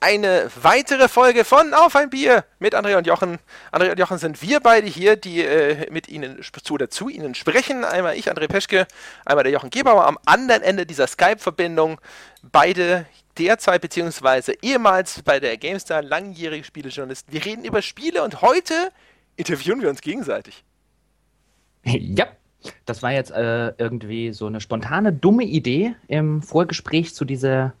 eine weitere Folge von Auf ein Bier mit André und Jochen. André und Jochen sind wir beide hier, die äh, mit Ihnen zu oder zu Ihnen sprechen. Einmal ich, André Peschke, einmal der Jochen Gebauer am anderen Ende dieser Skype-Verbindung. Beide derzeit beziehungsweise ehemals bei der GameStar langjährige Spielejournalisten. Wir reden über Spiele und heute interviewen wir uns gegenseitig. Ja, das war jetzt äh, irgendwie so eine spontane, dumme Idee im Vorgespräch zu dieser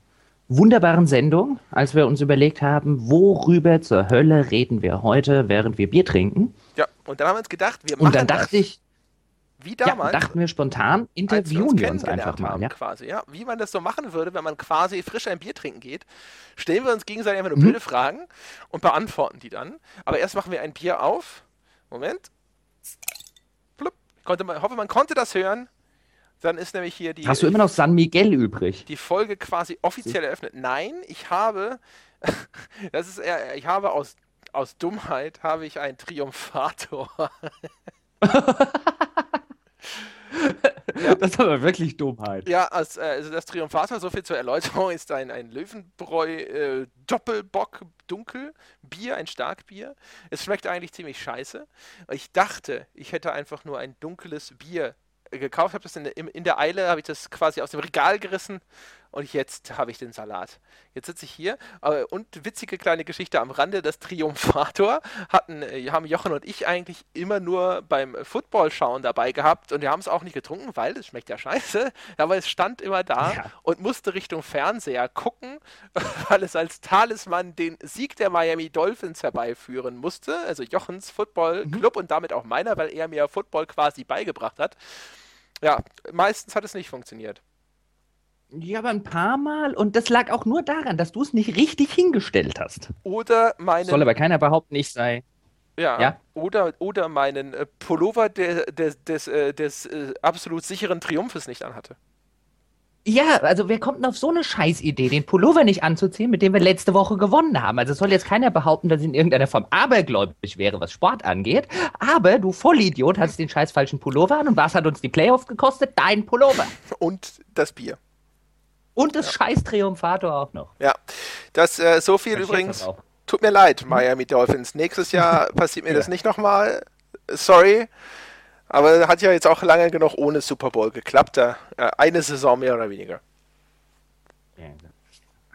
wunderbaren Sendung, als wir uns überlegt haben, worüber zur Hölle reden wir heute, während wir Bier trinken. Ja, und dann haben wir uns gedacht, wir machen Und dann dachte das, ich, wie damals, ja, dachten wir spontan, interviewen wir uns kennengelernt einfach mal. haben, Ja? quasi, ja. Wie man das so machen würde, wenn man quasi frisch ein Bier trinken geht, stellen wir uns gegenseitig einfach nur Mhm. blöde Fragen und beantworten die dann. Aber erst machen wir ein Bier auf. Moment. Plupp. Konnte man, hoffe, man konnte das hören. Dann ist nämlich hier die, Hast du immer noch San Miguel übrig? die Folge quasi offiziell eröffnet. Nein, ich habe, das ist eher, ich habe aus, aus Dummheit habe ich einen Triumphator. Das ist aber wirklich Dummheit. Ja, als, äh, also das Triumphator, so viel zur Erläuterung, ist ein, ein Löwenbräu äh, Doppelbock Dunkel Bier, ein Starkbier. Es schmeckt eigentlich ziemlich scheiße. Ich dachte, ich hätte einfach nur ein dunkles Bier gekauft, habe das in, in der Eile, habe ich das quasi aus dem Regal gerissen und jetzt habe ich den Salat. Jetzt sitze ich hier äh, und witzige kleine Geschichte am Rande, das Triumphator hatten, äh, haben Jochen und ich eigentlich immer nur beim Football schauen dabei gehabt und wir haben es auch nicht getrunken, weil es schmeckt ja scheiße, aber es stand immer da Ja. und musste Richtung Fernseher gucken, weil es als Talisman den Sieg der Miami Dolphins herbeiführen musste, also Jochens Football Club und damit auch meiner, weil er mir Football quasi beigebracht hat. Ja, meistens hat es nicht funktioniert. Ja, aber ein paar Mal. Und das lag auch nur daran, dass du es nicht richtig hingestellt hast. Oder meinen, Soll aber keiner behaupten, ich sei. ja, ja. Oder, oder meinen äh, Pullover der, des, des, äh, des äh, absolut sicheren Triumphes nicht anhatte. Ja, also wer kommt denn auf so eine Scheißidee, den Pullover nicht anzuziehen, mit dem wir letzte Woche gewonnen haben? Also soll jetzt keiner behaupten, dass ich in irgendeiner Form abergläubig wäre, was Sport angeht. Aber du Vollidiot hast den scheiß falschen Pullover an und was hat uns die Playoffs gekostet? Dein Pullover. Und das Bier. Und das scheiß Triumphator auch noch. Ja, das äh, so viel übrigens. Tut mir leid, Miami Dolphins. Nächstes Jahr passiert mir Ja. das nicht nochmal. Sorry. Aber hat ja jetzt auch lange genug ohne Super Bowl geklappt. Da, äh, eine Saison mehr oder weniger. Ja,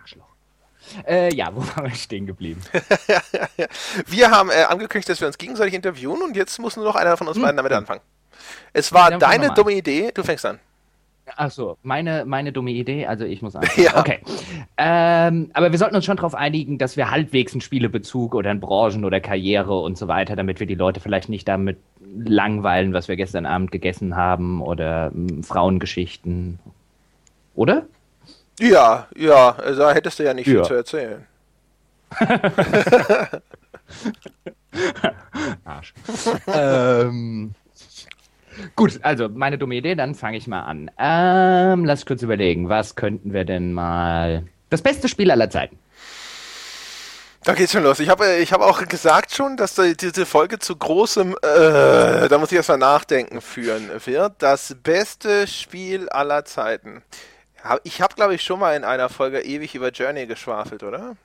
Arschloch. Äh, ja, wo waren wir stehen geblieben? Wir haben äh, angekündigt, dass wir uns gegenseitig interviewen und jetzt muss nur noch einer von uns beiden damit anfangen. Es war deine dumme Idee. Du fängst an. Ach so, meine, meine dumme Idee, also ich muss anfangen. Ja. Okay. Ähm, aber wir sollten uns schon darauf einigen, dass wir halbwegs einen Spielebezug oder einen Branchen- oder Karriere und so weiter, damit wir die Leute vielleicht nicht damit langweilen, was wir gestern Abend gegessen haben oder ähm, Frauengeschichten. Oder? Ja, ja, also da hättest du ja nicht viel Ja. zu erzählen. Arsch. ähm, gut, also meine dumme Idee, dann fange ich mal an. Ähm, lass kurz überlegen, was könnten wir denn mal. Das beste Spiel aller Zeiten. Da geht's schon los. Ich habe ich hab auch gesagt schon, dass die- diese Folge zu großem, äh, da muss ich erstmal nachdenken, führen wird. Das beste Spiel aller Zeiten. Ich habe, glaube ich, schon mal in einer Folge ewig über Journey geschwafelt, oder?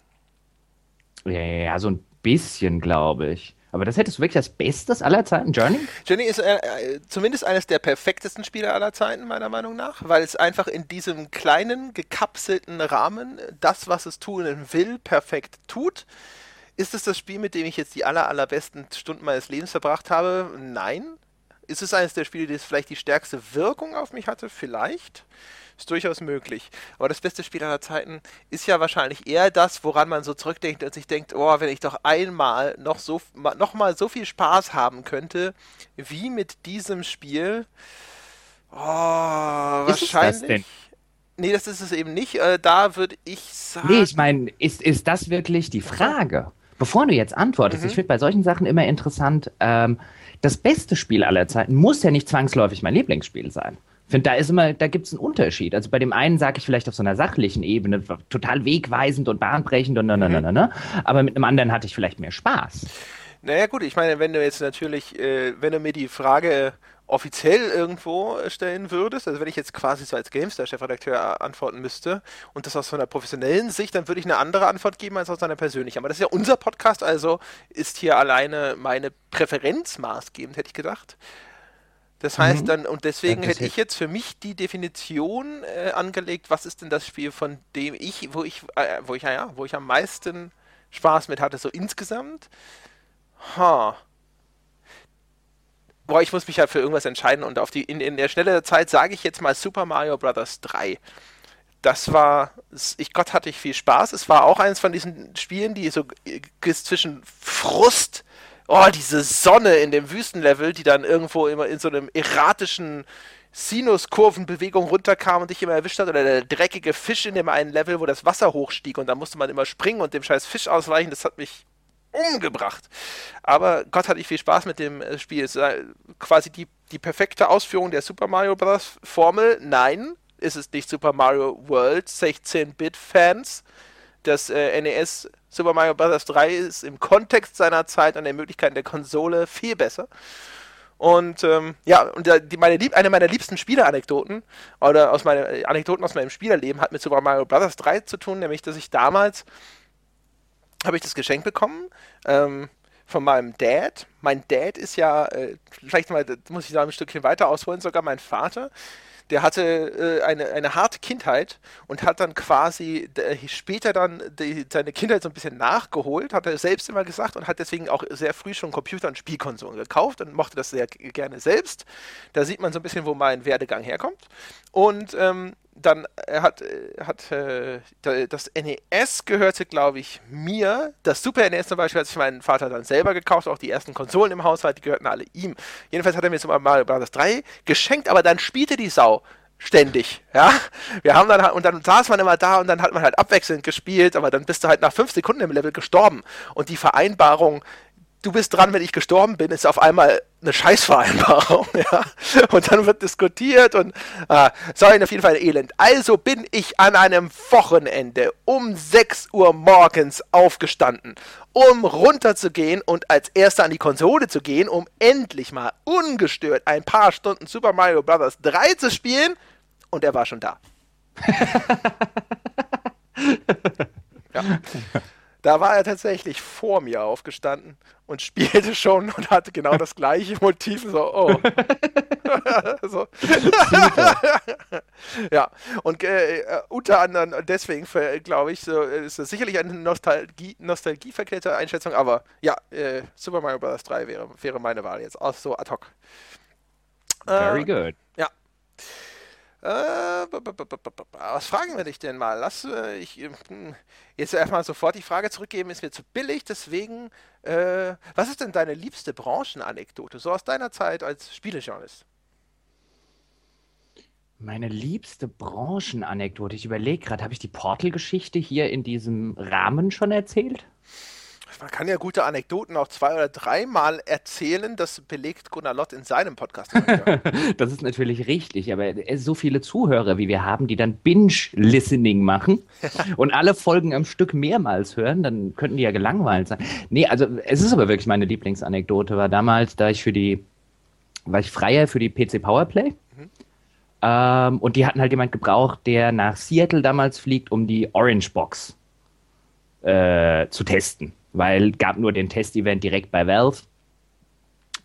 Ja, ja, ja, so ein bisschen, glaube ich. Aber das hättest du wirklich als Bestes aller Zeiten, Journey? Journey ist äh, äh, zumindest eines der perfektesten Spiele aller Zeiten, meiner Meinung nach, weil es einfach in diesem kleinen, gekapselten Rahmen das, was es tun will, perfekt tut. Ist es das Spiel, mit dem ich jetzt die aller, allerbesten Stunden meines Lebens verbracht habe? Nein. Ist es eines der Spiele, das vielleicht die stärkste Wirkung auf mich hatte? Vielleicht. Ist durchaus möglich. Aber das beste Spiel aller Zeiten ist ja wahrscheinlich eher das, woran man so zurückdenkt und sich denkt, oh, wenn ich doch einmal noch so noch mal so viel Spaß haben könnte, wie mit diesem Spiel. Oh, Ist es das wahrscheinlich. denn? Nee, das ist es eben nicht. Äh, da würde ich sagen. Nee, ich meine, ist, ist das wirklich die Frage? Bevor du jetzt antwortest, Mhm. ich finde bei solchen Sachen immer interessant, ähm, das beste Spiel aller Zeiten muss ja nicht zwangsläufig mein Lieblingsspiel sein. Finde, da ist immer, da gibt es einen Unterschied. Also bei dem einen sage ich vielleicht auf so einer sachlichen Ebene total wegweisend und bahnbrechend und na, na, na, na, na. Aber mit einem anderen hatte ich vielleicht mehr Spaß. Naja gut, ich meine, wenn du jetzt natürlich, äh, wenn du mir die Frage offiziell irgendwo stellen würdest, also wenn ich jetzt quasi so als GameStar-Chefredakteur antworten müsste und das aus so einer professionellen Sicht, dann würde ich eine andere Antwort geben als aus einer persönlichen. Aber das ist ja unser Podcast, also ist hier alleine meine Präferenz maßgebend, hätte ich gedacht. Das heißt mhm. dann, und deswegen ja, hätte ich jetzt für mich die Definition äh, angelegt, was ist denn das Spiel, von dem ich, wo ich, äh, wo ich, ja, wo ich am meisten Spaß mit hatte, so insgesamt. Ha. Boah, ich muss mich halt für irgendwas entscheiden und auf die, in, in der Schnelle Zeit sage ich jetzt mal Super Mario Bros. 3. Das war, ich Gott hatte ich viel Spaß. Es war auch eines von diesen Spielen, die so äh, zwischen Frust, oh, diese Sonne in dem Wüstenlevel, die dann irgendwo immer in so einem erratischen Sinuskurvenbewegung runterkam und dich immer erwischt hat, oder der dreckige Fisch in dem einen Level, wo das Wasser hochstieg und da musste man immer springen und dem scheiß Fisch ausweichen, das hat mich umgebracht. Aber Gott hatte ich viel Spaß mit dem äh, Spiel. Es ist quasi die, die perfekte Ausführung der Super Mario Bros. Formel. Nein, ist es nicht Super Mario World, 16-Bit-Fans. Das äh, NES Super Mario Bros. 3 ist im Kontext seiner Zeit an den Möglichkeiten der Konsole viel besser. Und ähm, ja, und die, meine Lieb eine meiner liebsten Spieleranekdoten oder aus meine, äh, Anekdoten aus meinem Spielerleben hat mit Super Mario Bros. 3 zu tun, nämlich dass ich damals habe ich das Geschenk bekommen ähm, von meinem Dad. Mein Dad ist ja, äh, vielleicht mal, muss ich da ein Stückchen weiter ausholen, sogar mein Vater. Der hatte äh, eine, eine harte Kindheit und hat dann quasi äh, später dann die, seine Kindheit so ein bisschen nachgeholt, hat er selbst immer gesagt und hat deswegen auch sehr früh schon Computer und Spielkonsolen gekauft und mochte das sehr gerne selbst. Da sieht man so ein bisschen, wo mein Werdegang herkommt. Und ähm, dann äh, hat, äh, hat äh, das NES gehörte, glaube ich, mir. Das Super NES zum Beispiel hat sich mein Vater dann selber gekauft. Auch die ersten Konsolen im Haushalt, die gehörten alle ihm. Jedenfalls hat er mir zum Mario Bros. 3 geschenkt, aber dann spielte die Sau ständig, ja. Wir haben dann und dann saß man immer da und dann hat man halt abwechselnd gespielt, aber dann bist du halt nach fünf Sekunden im Level gestorben. Und die Vereinbarung, du bist dran, wenn ich gestorben bin, ist auf einmal eine Scheißvereinbarung, ja. Und dann wird diskutiert und äh, sorry, auf jeden Fall elend. Also bin ich an einem Wochenende um 6 Uhr morgens aufgestanden, um runterzugehen und als erster an die Konsole zu gehen, um endlich mal ungestört ein paar Stunden Super Mario Bros. 3 zu spielen. Und er war schon da. ja. Da war er tatsächlich vor mir aufgestanden und spielte schon und hatte genau das gleiche Motiv. So, oh. so. ja, und äh, unter anderem deswegen, glaube ich, so, ist das sicherlich eine Nostalgie, nostalgieverklärte Einschätzung, aber ja, äh, Super Mario Bros. 3 wäre, wäre meine Wahl jetzt, auch so ad hoc. Very äh, good. Ja. Äh, was fragen wir dich denn mal? Lass äh, ich hm, jetzt erstmal sofort die Frage zurückgeben, ist mir zu billig, deswegen, äh, was ist denn deine liebste Branchenanekdote, so aus deiner Zeit als Spielejournalist? Meine liebste Branchenanekdote, ich überlege gerade, habe ich die Portal-Geschichte hier in diesem Rahmen schon erzählt? Man kann ja gute Anekdoten auch zwei oder dreimal erzählen. Das belegt Gunnar Lott in seinem Podcast. das ist natürlich richtig, aber so viele Zuhörer, wie wir haben, die dann Binge-Listening machen und alle Folgen am Stück mehrmals hören, dann könnten die ja gelangweilt sein. Nee, also es ist aber wirklich meine Lieblingsanekdote, war damals, da ich für die, war ich Freier für die PC Powerplay. Mhm. Ähm, und die hatten halt jemand gebraucht, der nach Seattle damals fliegt, um die Orange Box äh, zu testen weil gab nur den Test-Event direkt bei Valve.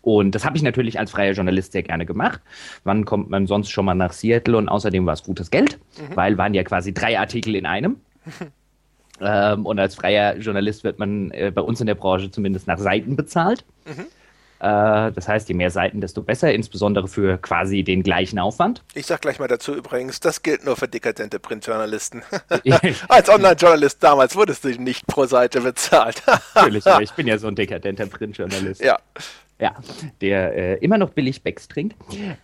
Und das habe ich natürlich als freier Journalist sehr gerne gemacht. Wann kommt man sonst schon mal nach Seattle? Und außerdem war es gutes Geld, mhm. weil waren ja quasi drei Artikel in einem. ähm, und als freier Journalist wird man äh, bei uns in der Branche zumindest nach Seiten bezahlt. Mhm. Äh, das heißt, je mehr Seiten, desto besser, insbesondere für quasi den gleichen Aufwand. Ich sag gleich mal dazu übrigens, das gilt nur für dekadente Printjournalisten. Als Online-Journalist damals wurdest du nicht pro Seite bezahlt. Natürlich, aber ich bin ja so ein dekadenter Printjournalist. Ja. Ja, der äh, immer noch billig Becks trinkt.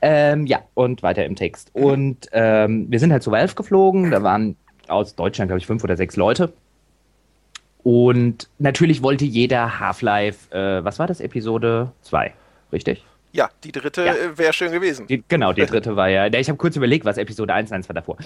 Ähm, ja, und weiter im Text. Und ähm, wir sind halt zu Valve geflogen. Da waren aus Deutschland, glaube ich, fünf oder sechs Leute. Und natürlich wollte jeder Half-Life, äh, was war das, Episode 2, richtig? Ja, die dritte ja. Äh, wäre schön gewesen. Die, genau, die dritte war ja. Ich habe kurz überlegt, was Episode 1, 1 war davor.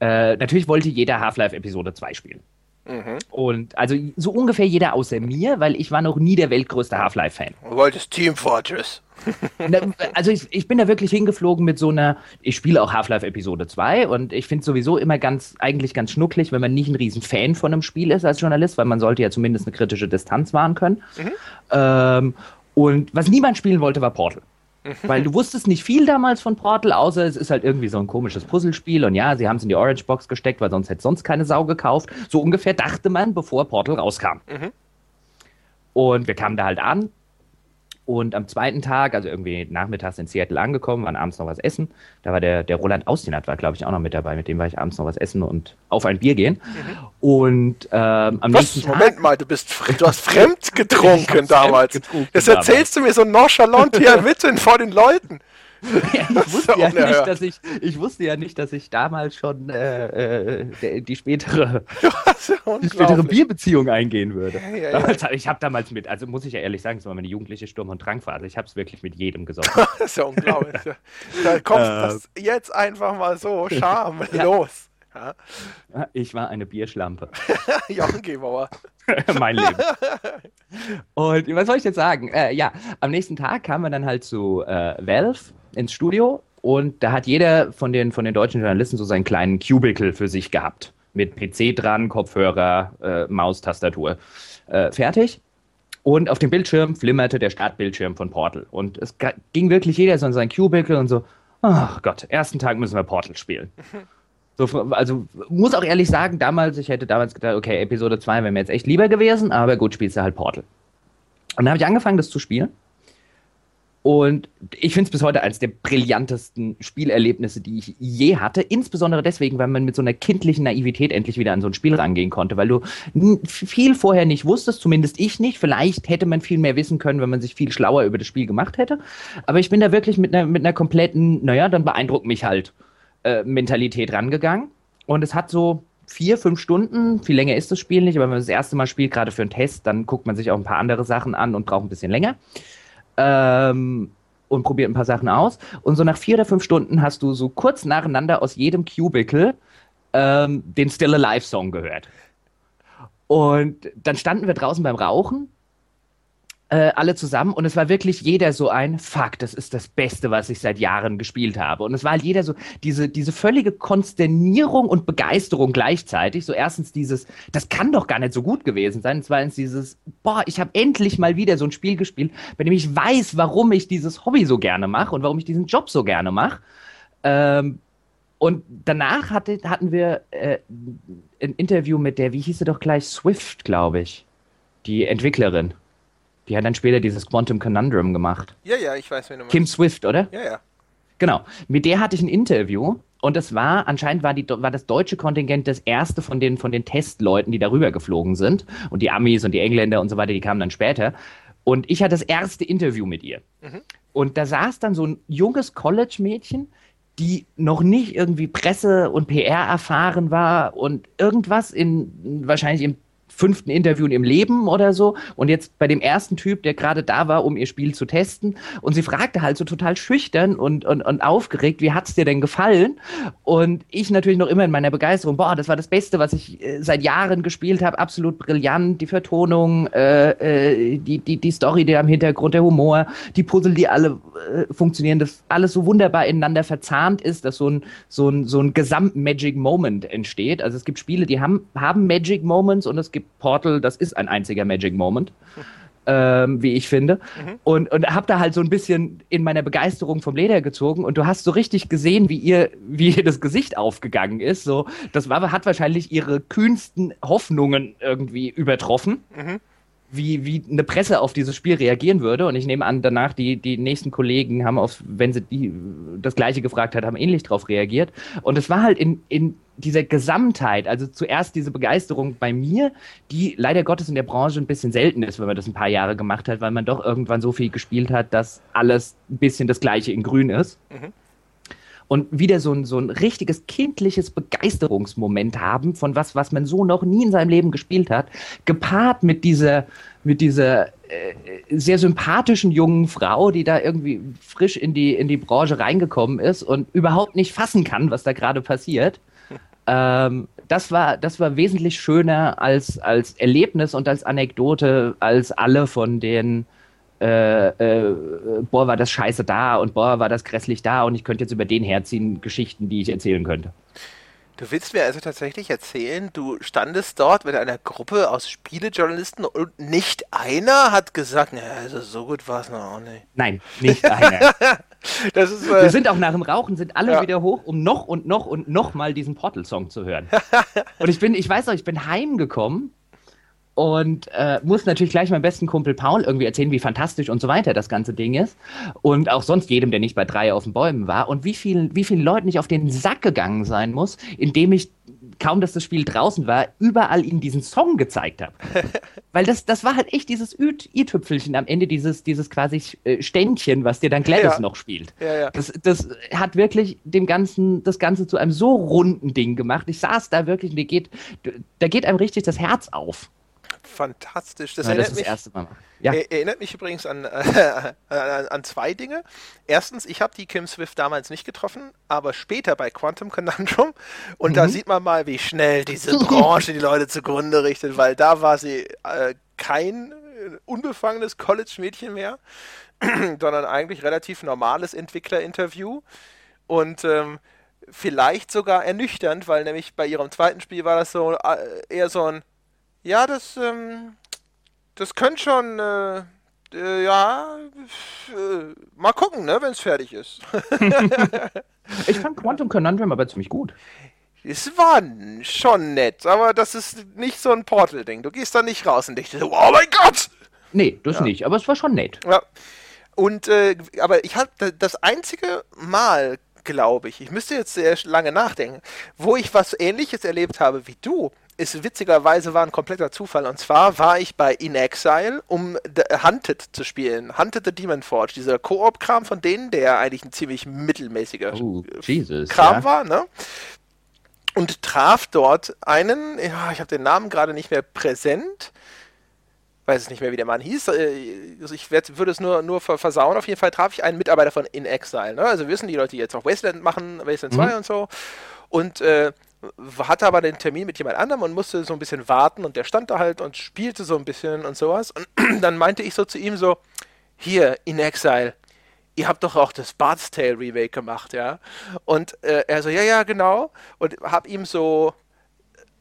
Äh, natürlich wollte jeder Half-Life Episode 2 spielen. Mhm. Und also so ungefähr jeder außer mir, weil ich war noch nie der weltgrößte Half-Life-Fan. Du wolltest Team Fortress. also ich, ich, bin da wirklich hingeflogen mit so einer, ich spiele auch Half-Life Episode 2 und ich finde es sowieso immer ganz, eigentlich ganz schnucklig, wenn man nicht ein riesen Fan von einem Spiel ist als Journalist, weil man sollte ja zumindest eine kritische Distanz wahren können. Mhm. Ähm, und was niemand spielen wollte, war Portal. Weil du wusstest nicht viel damals von Portal, außer es ist halt irgendwie so ein komisches Puzzlespiel und ja, sie haben es in die Orange Box gesteckt, weil sonst hätte sonst keine Sau gekauft. So ungefähr dachte man, bevor Portal rauskam. Mhm. Und wir kamen da halt an und am zweiten Tag, also irgendwie nachmittags in Seattle angekommen, waren abends noch was essen. Da war der, der Roland Austinat, war glaube ich auch noch mit dabei. Mit dem war ich abends noch was essen und auf ein Bier gehen. Mhm. Und ähm, am was? nächsten Moment Tag, mal, du bist du hast fremd getrunken damals. Fremd getrunken das erzählst damals. du mir so nonchalant hier mitten vor den Leuten. Ich, wusste ja nicht, dass ich, ich wusste ja nicht, dass ich damals schon äh, äh, die spätere, die spätere Bierbeziehung eingehen würde. Ja, ja, ja. ich habe damals mit, also muss ich ja ehrlich sagen, es war meine jugendliche Sturm- und Drangphase. Ich habe es wirklich mit jedem gesoffen. das ist ja unglaublich. da kommt äh, das jetzt einfach mal so schamlos. Ja. Ich war eine Bierschlampe. Jochen Gebauer. mein Leben. Und was soll ich jetzt sagen? Äh, ja, am nächsten Tag kamen wir dann halt zu äh, Valve ins Studio und da hat jeder von den, von den deutschen Journalisten so seinen kleinen Cubicle für sich gehabt. Mit PC dran, Kopfhörer, äh, Maus, Tastatur. Äh, fertig. Und auf dem Bildschirm flimmerte der Startbildschirm von Portal. Und es ging wirklich jeder so in sein Cubicle und so, ach Gott, ersten Tag müssen wir Portal spielen. So, also muss auch ehrlich sagen, damals, ich hätte damals gedacht, okay, Episode 2 wäre mir jetzt echt lieber gewesen, aber gut, spielst du halt Portal. Und dann habe ich angefangen, das zu spielen. Und ich finde es bis heute eines der brillantesten Spielerlebnisse, die ich je hatte. Insbesondere deswegen, weil man mit so einer kindlichen Naivität endlich wieder an so ein Spiel rangehen konnte, weil du viel vorher nicht wusstest, zumindest ich nicht. Vielleicht hätte man viel mehr wissen können, wenn man sich viel schlauer über das Spiel gemacht hätte. Aber ich bin da wirklich mit einer, mit einer kompletten, naja, dann beeindruckt mich halt äh, Mentalität rangegangen. Und es hat so vier, fünf Stunden, viel länger ist das Spiel nicht, aber wenn man das erste Mal spielt, gerade für einen Test, dann guckt man sich auch ein paar andere Sachen an und braucht ein bisschen länger. Ähm, und probiert ein paar Sachen aus. Und so nach vier oder fünf Stunden hast du so kurz nacheinander aus jedem Cubicle ähm, den Still Alive Song gehört. Und dann standen wir draußen beim Rauchen äh, alle zusammen und es war wirklich jeder so ein Fuck, das ist das Beste, was ich seit Jahren gespielt habe. Und es war halt jeder so diese, diese völlige Konsternierung und Begeisterung gleichzeitig. So erstens dieses, das kann doch gar nicht so gut gewesen sein. Zweitens dieses, boah, ich habe endlich mal wieder so ein Spiel gespielt, bei dem ich weiß, warum ich dieses Hobby so gerne mache und warum ich diesen Job so gerne mache. Ähm, und danach hatte, hatten wir äh, ein Interview mit der, wie hieß sie doch gleich, Swift, glaube ich, die Entwicklerin. Die hat dann später dieses Quantum Conundrum gemacht. Ja, ja, ich weiß, wen du meinst. Kim Swift, oder? Ja, ja. Genau. Mit der hatte ich ein Interview und das war, anscheinend war, die, war das deutsche Kontingent das erste von den, von den Testleuten, die darüber geflogen sind. Und die Amis und die Engländer und so weiter, die kamen dann später. Und ich hatte das erste Interview mit ihr. Mhm. Und da saß dann so ein junges College-Mädchen, die noch nicht irgendwie Presse und PR erfahren war und irgendwas in wahrscheinlich im fünften Interview in ihrem Leben oder so und jetzt bei dem ersten Typ, der gerade da war, um ihr Spiel zu testen und sie fragte halt so total schüchtern und, und, und aufgeregt, wie hat's dir denn gefallen? Und ich natürlich noch immer in meiner Begeisterung, boah, das war das Beste, was ich äh, seit Jahren gespielt habe, absolut brillant, die Vertonung, äh, äh, die, die, die Story, der am Hintergrund, der Humor, die Puzzle, die alle äh, funktionieren, das alles so wunderbar ineinander verzahnt ist, dass so ein, so ein, so ein Gesamt-Magic Moment entsteht. Also es gibt Spiele, die haben, haben Magic Moments und es gibt Portal, das ist ein einziger Magic Moment. Ähm, wie ich finde. Mhm. Und, und habe da halt so ein bisschen in meiner Begeisterung vom Leder gezogen und du hast so richtig gesehen, wie ihr, wie ihr das Gesicht aufgegangen ist. So, das war, hat wahrscheinlich ihre kühnsten Hoffnungen irgendwie übertroffen. Mhm wie, wie eine Presse auf dieses Spiel reagieren würde. Und ich nehme an, danach die, die nächsten Kollegen haben auf, wenn sie die, das Gleiche gefragt hat, haben ähnlich darauf reagiert. Und es war halt in, in dieser Gesamtheit, also zuerst diese Begeisterung bei mir, die leider Gottes in der Branche ein bisschen selten ist, wenn man das ein paar Jahre gemacht hat, weil man doch irgendwann so viel gespielt hat, dass alles ein bisschen das Gleiche in Grün ist. Mhm und wieder so ein, so ein richtiges kindliches Begeisterungsmoment haben von was, was man so noch nie in seinem Leben gespielt hat, gepaart mit dieser, mit dieser äh, sehr sympathischen jungen Frau, die da irgendwie frisch in die, in die Branche reingekommen ist und überhaupt nicht fassen kann, was da gerade passiert. Ähm, das war, das war wesentlich schöner als, als Erlebnis und als Anekdote, als alle von den äh, äh, boah, war das scheiße da und boah, war das grässlich da und ich könnte jetzt über den herziehen Geschichten, die ich erzählen könnte. Du willst mir also tatsächlich erzählen, du standest dort mit einer Gruppe aus Spielejournalisten und nicht einer hat gesagt, na, also so gut war es noch auch nicht. Nein, nicht einer. ist, äh, Wir sind auch nach dem Rauchen, sind alle ja. wieder hoch, um noch und noch und noch mal diesen Portal-Song zu hören. und ich bin, ich weiß noch, ich bin heimgekommen und äh, muss natürlich gleich meinem besten Kumpel Paul irgendwie erzählen, wie fantastisch und so weiter das ganze Ding ist. Und auch sonst jedem, der nicht bei drei auf den Bäumen war. Und wie, viel, wie vielen Leuten ich auf den Sack gegangen sein muss, indem ich, kaum dass das Spiel draußen war, überall ihnen diesen Song gezeigt habe. Weil das, das war halt echt dieses i-Tüpfelchen am Ende, dieses, dieses quasi äh, Ständchen, was dir dann Gladys ja. noch spielt. Ja, ja. Das, das hat wirklich dem Ganzen, das Ganze zu einem so runden Ding gemacht. Ich saß da wirklich, mir geht, da geht einem richtig das Herz auf fantastisch. Das, ja, erinnert, das mich, erste Mal. Ja. erinnert mich übrigens an, äh, an zwei Dinge. Erstens, ich habe die Kim Swift damals nicht getroffen, aber später bei Quantum Conundrum. Und mhm. da sieht man mal, wie schnell diese Branche die Leute zugrunde richtet, weil da war sie äh, kein äh, unbefangenes College-Mädchen mehr, sondern eigentlich relativ normales Entwicklerinterview. Und ähm, vielleicht sogar ernüchternd, weil nämlich bei ihrem zweiten Spiel war das so äh, eher so ein ja, das, ähm, das könnte schon, äh, äh, ja, äh, mal gucken, ne, wenn es fertig ist. ich fand Quantum Conundrum aber ziemlich gut. Es war schon nett, aber das ist nicht so ein Portal-Ding. Du gehst da nicht raus und denkst, oh mein Gott! Nee, das ja. nicht, aber es war schon nett. Ja. Und, äh, aber ich hatte das einzige Mal, glaube ich, ich müsste jetzt sehr lange nachdenken, wo ich was ähnliches erlebt habe wie du, ist witzigerweise war ein kompletter Zufall. Und zwar war ich bei In Exile, um Hunted zu spielen. Hunted the Demon Forge, dieser Koop-Kram von denen, der eigentlich ein ziemlich mittelmäßiger oh, Jesus, Kram ja. war, ne? Und traf dort einen, ja, ich habe den Namen gerade nicht mehr präsent, weiß es nicht mehr, wie der Mann hieß. Äh, also ich werd, würde es nur, nur versauen. Auf jeden Fall traf ich einen Mitarbeiter von In Exile. Ne? Also wissen die Leute, die jetzt auch Wasteland machen, Wasteland mhm. 2 und so. Und äh, hatte aber den Termin mit jemand anderem und musste so ein bisschen warten und der stand da halt und spielte so ein bisschen und sowas. Und dann meinte ich so zu ihm so, hier, in Exile, ihr habt doch auch das Bard's Tale Remake gemacht, ja? Und äh, er so, ja, ja, genau. Und hab ihm so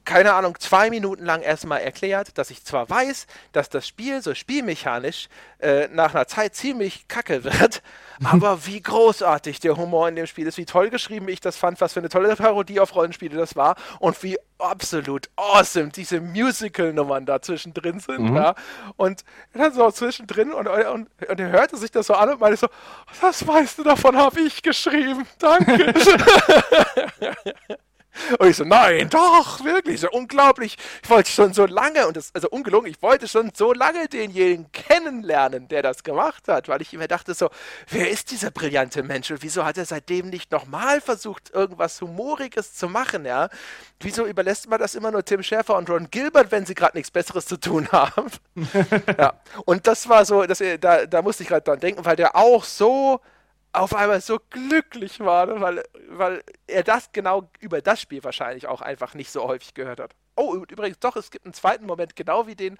keine Ahnung, zwei Minuten lang erstmal erklärt, dass ich zwar weiß, dass das Spiel so spielmechanisch äh, nach einer Zeit ziemlich kacke wird, aber wie großartig der Humor in dem Spiel ist, wie toll geschrieben ich das fand, was für eine tolle Parodie auf Rollenspiele das war und wie absolut awesome diese Musical-Nummern da zwischendrin sind. Mhm. Ja? Und dann so zwischendrin und, und, und er hörte sich das so an und meinte so, das meiste davon habe ich geschrieben, danke. Und ich so, nein, doch, wirklich, so unglaublich. Ich wollte schon so lange, und das, also ungelungen, ich wollte schon so lange denjenigen kennenlernen, der das gemacht hat, weil ich immer dachte so, wer ist dieser brillante Mensch und wieso hat er seitdem nicht nochmal versucht, irgendwas Humoriges zu machen, ja? Wieso überlässt man das immer nur Tim Schäfer und Ron Gilbert, wenn sie gerade nichts Besseres zu tun haben? ja, und das war so, das, da, da musste ich gerade dran denken, weil der auch so auf einmal so glücklich war, ne? weil, weil er das genau über das Spiel wahrscheinlich auch einfach nicht so häufig gehört hat. Oh, und übrigens doch, es gibt einen zweiten Moment, genau wie den,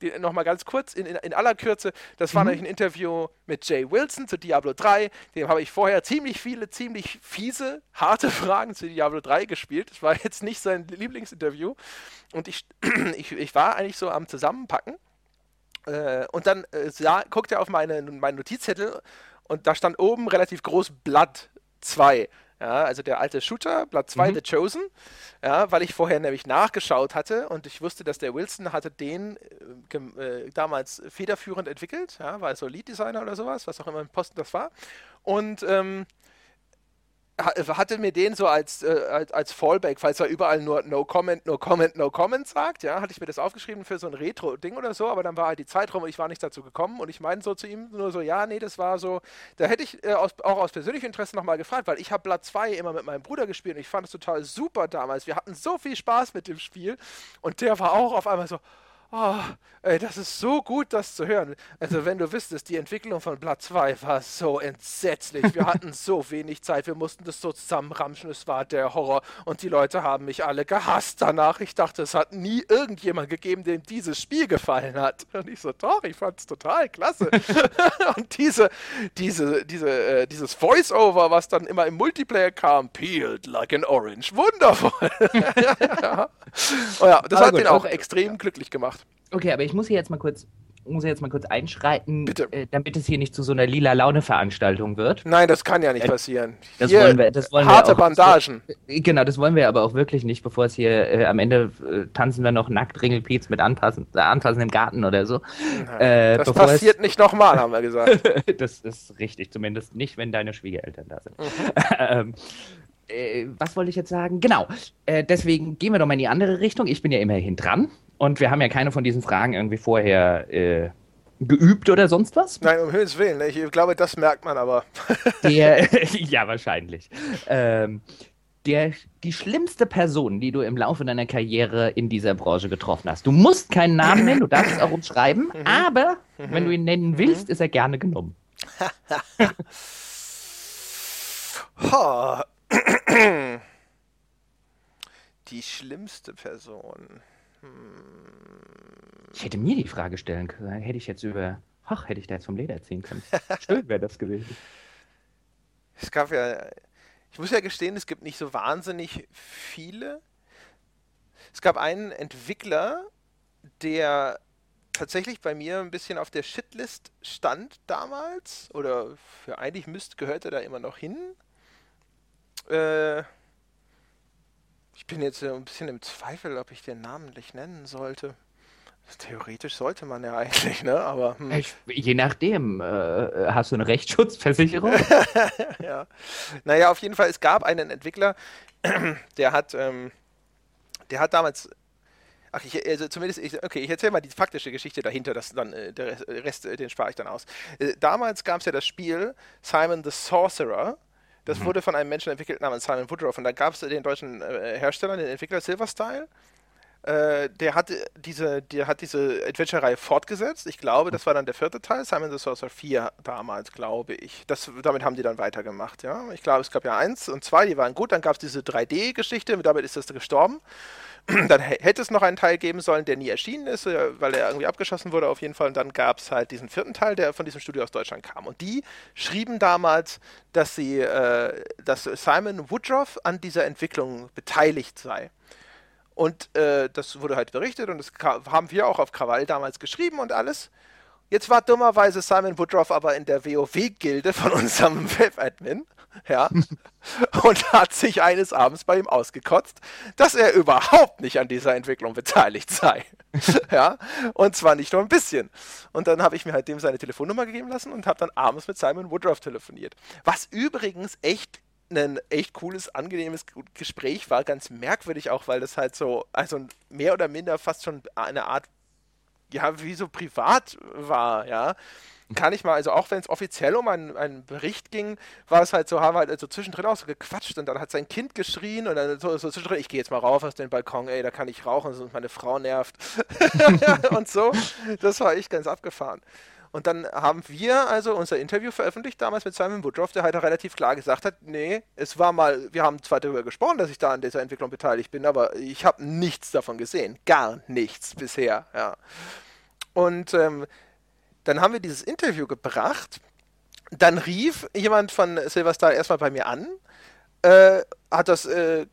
den nochmal ganz kurz, in, in, in, aller Kürze, das war mhm. nämlich ein Interview mit Jay Wilson zu Diablo 3, dem habe ich vorher ziemlich viele, ziemlich fiese, harte Fragen zu Diablo 3 gespielt. Das war jetzt nicht sein Lieblingsinterview und ich, ich, ich war eigentlich so am Zusammenpacken äh, und dann äh, sah, guckte er auf meine, meinen Notizzettel und da stand oben relativ groß Blood 2. Ja, also der alte Shooter, Blood 2, mhm. The Chosen, ja, weil ich vorher nämlich nachgeschaut hatte und ich wusste, dass der Wilson hatte den äh, äh, damals federführend entwickelt, ja, war so Lead Designer oder sowas, was auch immer im Posten das war. Und ähm, hatte mir den so als, äh, als, als, Fallback, falls er überall nur No Comment, No Comment, No Comment sagt, ja, hatte ich mir das aufgeschrieben für so ein Retro-Ding oder so, aber dann war halt die Zeit rum und ich war nicht dazu gekommen und ich meine so zu ihm nur so, ja, nee, das war so, da hätte ich äh, aus, auch aus persönlichem Interesse nochmal gefragt, weil ich habe Blood 2 immer mit meinem Bruder gespielt und ich fand es total super damals. Wir hatten so viel Spaß mit dem Spiel und der war auch auf einmal so, Oh, ey, das ist so gut, das zu hören. Also, wenn du wüsstest, die Entwicklung von Blood 2 war so entsetzlich. Wir hatten so wenig Zeit, wir mussten das so zusammenramschen. Es war der Horror und die Leute haben mich alle gehasst danach. Ich dachte, es hat nie irgendjemand gegeben, dem dieses Spiel gefallen hat. Und ich so, doch, ich fand es total klasse. und diese, diese, diese, äh, dieses Voice-Over, was dann immer im Multiplayer kam, peeled like an orange. Wundervoll. ja. Oh ja, das aber hat gut, den auch extrem glücklich gemacht. Okay, aber ich muss hier jetzt mal kurz muss jetzt mal kurz einschreiten, äh, damit es hier nicht zu so einer lila Laune-Veranstaltung wird. Nein, das kann ja nicht äh, passieren. Das hier wollen wir, das wollen harte wir auch, Bandagen. Äh, genau, das wollen wir aber auch wirklich nicht, bevor es hier äh, am Ende äh, tanzen wir noch nackt Ringelpiez mit anpassen, äh, anpassen im Garten oder so. das passiert es, nicht nochmal, haben wir gesagt. das ist richtig, zumindest nicht, wenn deine Schwiegereltern da sind. Mhm. ähm, was wollte ich jetzt sagen? Genau. Deswegen gehen wir doch mal in die andere Richtung. Ich bin ja immerhin dran. Und wir haben ja keine von diesen Fragen irgendwie vorher äh, geübt oder sonst was. Nein, um Himmels Willen. Ich glaube, das merkt man aber. Der, ja, wahrscheinlich. Ähm, der, die schlimmste Person, die du im Laufe deiner Karriere in dieser Branche getroffen hast. Du musst keinen Namen nennen, du darfst es auch umschreiben, mhm. aber mhm. wenn du ihn nennen willst, mhm. ist er gerne genommen. die schlimmste Person. Ich hätte mir die Frage stellen können, hätte ich jetzt über, ach, hätte ich da jetzt vom Leder ziehen können. Schön wäre das gewesen. Es gab ja, ich muss ja gestehen, es gibt nicht so wahnsinnig viele. Es gab einen Entwickler, der tatsächlich bei mir ein bisschen auf der Shitlist stand damals. Oder für eigentlich müsste, gehört er da immer noch hin. Äh, ich bin jetzt ein bisschen im Zweifel, ob ich den namentlich nennen sollte. Theoretisch sollte man ja eigentlich, ne? Aber hm. ich, je nachdem, äh, hast du eine Rechtsschutzversicherung? ja. Naja, auf jeden Fall, es gab einen Entwickler, der hat, ähm, der hat damals Ach, ich, also zumindest, ich, okay, ich erzähle mal die faktische Geschichte dahinter, das dann, äh, der Rest, äh, den spare ich dann aus. Äh, damals gab es ja das Spiel Simon the Sorcerer, das mhm. wurde von einem Menschen entwickelt namens Simon Woodruff. Und da gab es den deutschen äh, Hersteller, den Entwickler Silverstyle. Äh, der hat diese, der hat diese Adventure-Reihe fortgesetzt. Ich glaube, das war dann der vierte Teil, Simon the Sorcerer 4 damals, glaube ich. Das, damit haben die dann weitergemacht, ja. Ich glaube, es gab ja eins und zwei, die waren gut. Dann gab es diese 3D-Geschichte, damit ist das gestorben. dann hätte es noch einen Teil geben sollen, der nie erschienen ist, äh, weil er irgendwie abgeschossen wurde auf jeden Fall. Und dann gab es halt diesen vierten Teil, der von diesem Studio aus Deutschland kam. Und die schrieben damals, dass sie, äh, dass Simon Woodruff an dieser Entwicklung beteiligt sei. Und äh, das wurde halt berichtet und das haben wir auch auf Krawall damals geschrieben und alles. Jetzt war dummerweise Simon Woodruff aber in der WoW-Gilde von unserem Web-Admin ja, und hat sich eines Abends bei ihm ausgekotzt, dass er überhaupt nicht an dieser Entwicklung beteiligt sei. ja, und zwar nicht nur ein bisschen. Und dann habe ich mir halt dem seine Telefonnummer gegeben lassen und habe dann abends mit Simon Woodruff telefoniert. Was übrigens echt ein echt cooles, angenehmes Gespräch war, ganz merkwürdig auch, weil das halt so, also mehr oder minder fast schon eine Art, ja, wie so privat war, ja kann ich mal, also auch wenn es offiziell um einen, einen, Bericht ging, war es halt so, haben wir halt so zwischendrin auch so gequatscht und dann hat sein Kind geschrien und dann so, so zwischendrin, ich gehe jetzt mal rauf aus dem Balkon, ey, da kann ich rauchen, sonst meine Frau nervt. und so, das war echt ganz abgefahren. Und dann haben wir also unser Interview veröffentlicht, damals mit Simon Woodruff, der halt auch relativ klar gesagt hat, nee, es war mal, wir haben zwar darüber gesprochen, dass ich da an dieser Entwicklung beteiligt bin, aber ich habe nichts davon gesehen. Gar nichts bisher, ja. Und ähm, dann haben wir dieses Interview gebracht. Dann rief jemand von Silverstar erstmal bei mir an, äh, hat das äh,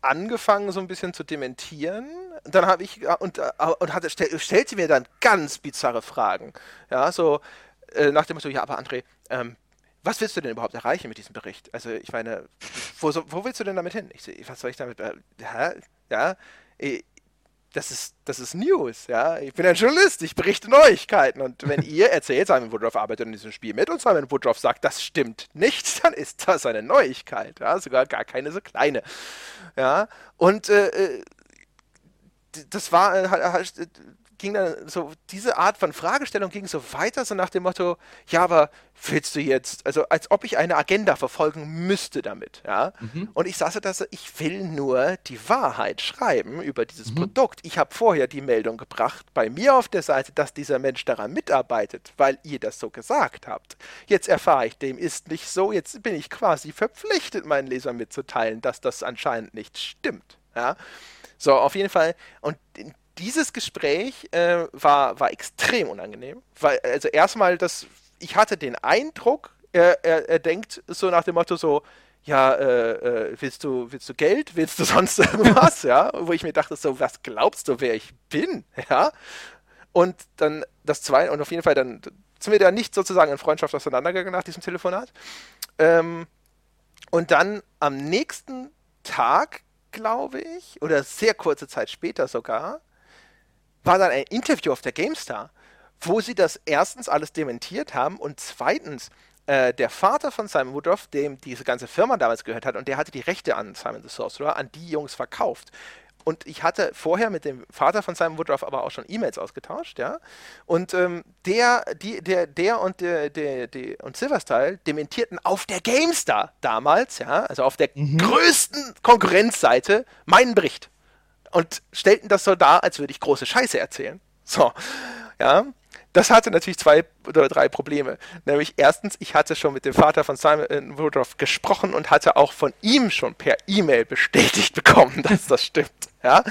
angefangen so ein bisschen zu dementieren. Dann habe ich äh, und, äh, und hat, stell, stellte mir dann ganz bizarre Fragen. Ja, so äh, nach dem Motto, ja, aber André, ähm, was willst du denn überhaupt erreichen mit diesem Bericht? Also ich meine, wo, wo willst du denn damit hin? Ich, was soll ich damit? Äh, hä? Ja, das ist, das ist News, ja. Ich bin ein Journalist, ich berichte Neuigkeiten. Und wenn ihr erzählt, Simon Woodruff arbeitet in diesem Spiel mit und Simon Woodruff sagt, das stimmt nicht, dann ist das eine Neuigkeit, ja. Sogar gar keine so kleine, ja. Und äh, äh das war äh, ging dann so, diese Art von Fragestellung ging so weiter, so nach dem Motto, ja, aber willst du jetzt, also als ob ich eine Agenda verfolgen müsste damit, ja. Mhm. Und ich saß da so, ich will nur die Wahrheit schreiben über dieses mhm. Produkt. Ich habe vorher die Meldung gebracht, bei mir auf der Seite, dass dieser Mensch daran mitarbeitet, weil ihr das so gesagt habt. Jetzt erfahre ich, dem ist nicht so, jetzt bin ich quasi verpflichtet, meinen Lesern mitzuteilen, dass das anscheinend nicht stimmt, ja. So, auf jeden Fall. Und dieses Gespräch äh, war, war extrem unangenehm, weil, also erstmal, das, ich hatte den Eindruck, er, er, er denkt so nach dem Motto so, ja, äh, äh, willst du, willst du Geld, willst du sonst irgendwas, ja, wo ich mir dachte so, was glaubst du, wer ich bin, ja, und dann das zweite, und auf jeden Fall dann sind wir da nicht sozusagen in Freundschaft auseinandergegangen nach diesem Telefonat, ähm, und dann am nächsten Tag, glaube ich, oder sehr kurze Zeit später sogar, war dann ein Interview auf der GameStar, wo sie das erstens alles dementiert haben und zweitens äh, der Vater von Simon Woodruff, dem diese ganze Firma damals gehört hat und der hatte die Rechte an Simon the Sorcerer, an die Jungs verkauft. Und ich hatte vorher mit dem Vater von Simon Woodruff aber auch schon E-Mails ausgetauscht, ja. Und ähm, der, die, der, der und der, der, der und Silverstyle dementierten auf der GameStar damals, ja, also auf der mhm. größten Konkurrenzseite, meinen Bericht und stellten das so dar, als würde ich große Scheiße erzählen. So, ja. Das hatte natürlich zwei oder drei Probleme. Nämlich erstens, ich hatte schon mit dem Vater von Simon Woodruff gesprochen und hatte auch von ihm schon per E-Mail bestätigt bekommen, dass das stimmt. Ja?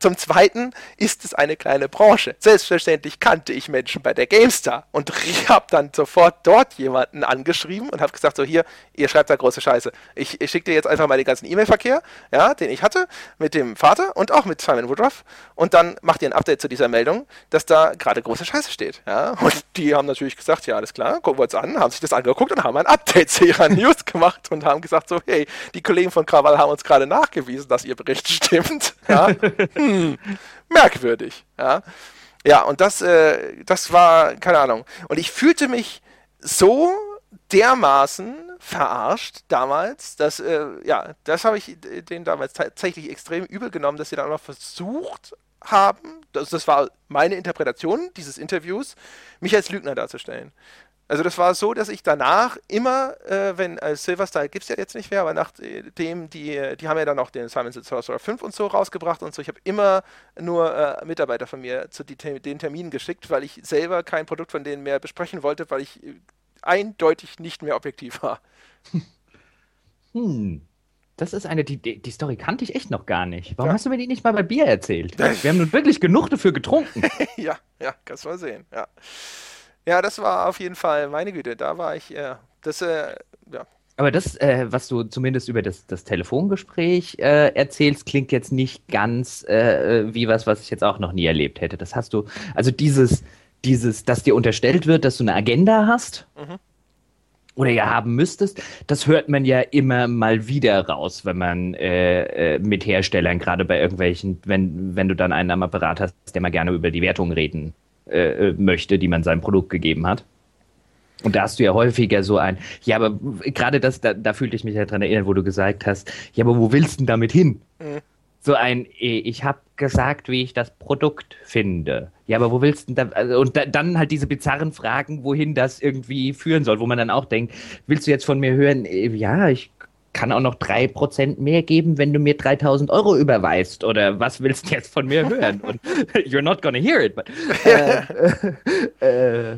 Zum Zweiten ist es eine kleine Branche. Selbstverständlich kannte ich Menschen bei der GameStar und ich habe dann sofort dort jemanden angeschrieben und habe gesagt, so hier, ihr schreibt da große Scheiße. Ich, ich schicke dir jetzt einfach mal den ganzen E-Mail-Verkehr, ja, den ich hatte mit dem Vater und auch mit Simon Woodruff und dann macht ihr ein Update zu dieser Meldung, dass da gerade große Scheiße steht. Ja? Und die haben natürlich gesagt, ja, alles klar, gucken wir uns an, haben sich das angeguckt und haben ein Update zu ihrer News gemacht und haben gesagt, so, hey, die Kollegen von Krawall haben uns gerade nachgewiesen, dass ihr Bericht stimmt. Ja? hm, merkwürdig. Ja, ja und das, äh, das war, keine Ahnung. Und ich fühlte mich so dermaßen verarscht damals, dass, äh, ja, das habe ich denen damals tatsächlich extrem übel genommen, dass sie dann auch noch versucht haben, das, das war meine Interpretation dieses Interviews, mich als Lügner darzustellen. Also das war so, dass ich danach immer, äh, wenn äh, Silverstyle gibt es ja jetzt nicht mehr, aber nachdem die, die haben ja dann auch den Simon Sorcerer 5 und so rausgebracht und so, ich habe immer nur äh, Mitarbeiter von mir zu die, den Terminen geschickt, weil ich selber kein Produkt von denen mehr besprechen wollte, weil ich eindeutig nicht mehr objektiv war. Hm. Das ist eine, die, die Story kannte ich echt noch gar nicht. Warum ja. hast du mir die nicht mal bei Bier erzählt? Wir haben nun wirklich genug dafür getrunken. ja, ja, kannst mal sehen, ja. Ja, das war auf jeden Fall, meine Güte, da war ich, äh, das, äh, ja. Aber das, äh, was du zumindest über das, das Telefongespräch äh, erzählst, klingt jetzt nicht ganz äh, wie was, was ich jetzt auch noch nie erlebt hätte. Das hast du, also dieses, dieses, dass dir unterstellt wird, dass du eine Agenda hast. Mhm oder ja haben müsstest, das hört man ja immer mal wieder raus, wenn man äh, äh, mit Herstellern, gerade bei irgendwelchen, wenn, wenn du dann einen am Apparat hast, der mal gerne über die Wertung reden äh, äh, möchte, die man seinem Produkt gegeben hat. Und da hast du ja häufiger so ein, ja, aber gerade das, da, da fühlte ich mich ja dran erinnern, wo du gesagt hast, ja, aber wo willst du denn damit hin? Mhm. So ein, eh, ich habe gesagt, wie ich das Produkt finde. Ja, aber wo willst du denn da, also, und da, dann halt diese bizarren Fragen, wohin das irgendwie führen soll, wo man dann auch denkt, willst du jetzt von mir hören, eh, ja, ich kann auch noch drei Prozent mehr geben, wenn du mir 3000 Euro überweist. Oder was willst du jetzt von mir hören? Und you're not gonna hear it. But, äh, äh,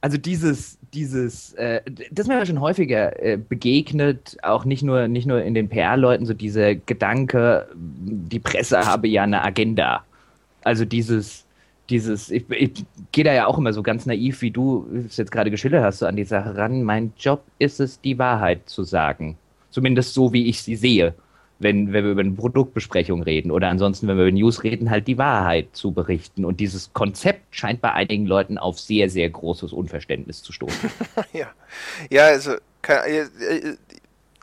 also dieses, dieses, äh, das ist mir schon häufiger äh, begegnet, auch nicht nur, nicht nur in den PR-Leuten, so dieser Gedanke, die Presse habe ja eine Agenda. Also dieses, dieses, ich, ich gehe da ja auch immer so ganz naiv, wie du es jetzt gerade geschildert hast, so an die Sache ran. Mein Job ist es, die Wahrheit zu sagen. Zumindest so, wie ich sie sehe. Wenn, wenn wir über eine Produktbesprechung reden oder ansonsten, wenn wir über News reden, halt die Wahrheit zu berichten. Und dieses Konzept scheint bei einigen Leuten auf sehr, sehr großes Unverständnis zu stoßen. ja. ja, also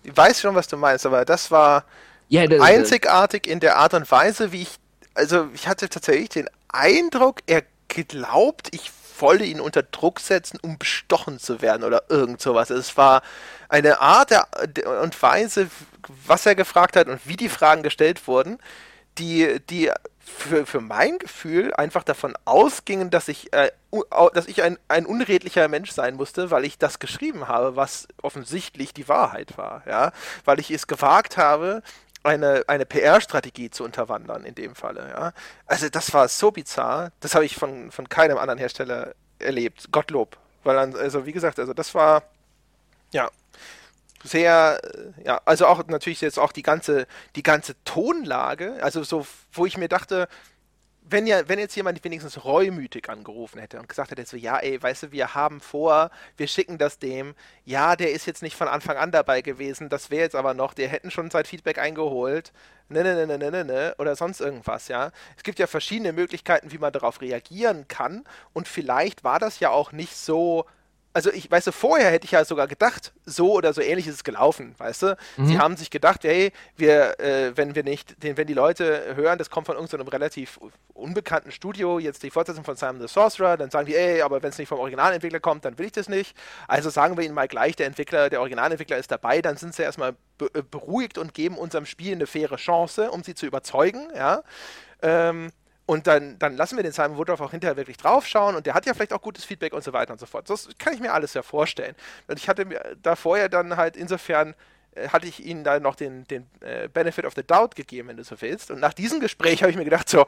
ich weiß schon, was du meinst, aber das war ja, das, einzigartig in der Art und Weise, wie ich, also ich hatte tatsächlich den Eindruck, er glaubt, ich wolle ihn unter Druck setzen, um bestochen zu werden oder irgend sowas. Es war eine Art und Weise, was er gefragt hat und wie die Fragen gestellt wurden, die, die für, für mein Gefühl einfach davon ausgingen, dass ich, äh, dass ich ein, ein unredlicher Mensch sein musste, weil ich das geschrieben habe, was offensichtlich die Wahrheit war, ja, weil ich es gewagt habe, eine, eine PR-Strategie zu unterwandern in dem Falle, ja. Also das war so bizarr, das habe ich von, von keinem anderen Hersteller erlebt, Gottlob, weil dann, also wie gesagt, also das war, ja, sehr, ja, also auch natürlich jetzt auch die ganze, die ganze Tonlage, also so, wo ich mir dachte, wenn ja, wenn jetzt jemand wenigstens reumütig angerufen hätte und gesagt hätte, so, ja, ey, weißt du, wir haben vor, wir schicken das dem, ja, der ist jetzt nicht von Anfang an dabei gewesen, das wäre jetzt aber noch, der hätten schon sein Feedback eingeholt, ne, ne, ne, ne, ne, ne, ne, oder sonst irgendwas, ja. Es gibt ja verschiedene Möglichkeiten, wie man darauf reagieren kann. Und vielleicht war das ja auch nicht so, also ich weißt du, vorher hätte ich ja sogar gedacht, so oder so ähnlich ist es gelaufen, weißt du? Mhm. Sie haben sich gedacht, hey, wir, äh, wenn wir nicht, den, wenn die Leute hören, das kommt von irgendeinem relativ unbekannten Studio, jetzt die Fortsetzung von Simon the Sorcerer, dann sagen die, ey, aber wenn es nicht vom Originalentwickler kommt, dann will ich das nicht. Also sagen wir ihnen mal gleich, der Entwickler, der Originalentwickler ist dabei, dann sind sie erstmal be äh, beruhigt und geben unserem Spiel eine faire Chance, um sie zu überzeugen, ja. Ähm, und dann, dann lassen wir den Simon Woodruff auch hinterher wirklich draufschauen und der hat ja vielleicht auch gutes Feedback und so weiter und so fort. Das kann ich mir alles ja vorstellen. Und ich hatte mir da vorher dann halt insofern äh, hatte ich ihnen da noch den, den äh, Benefit of the Doubt gegeben, wenn du so willst. Und nach diesem Gespräch habe ich mir gedacht, so,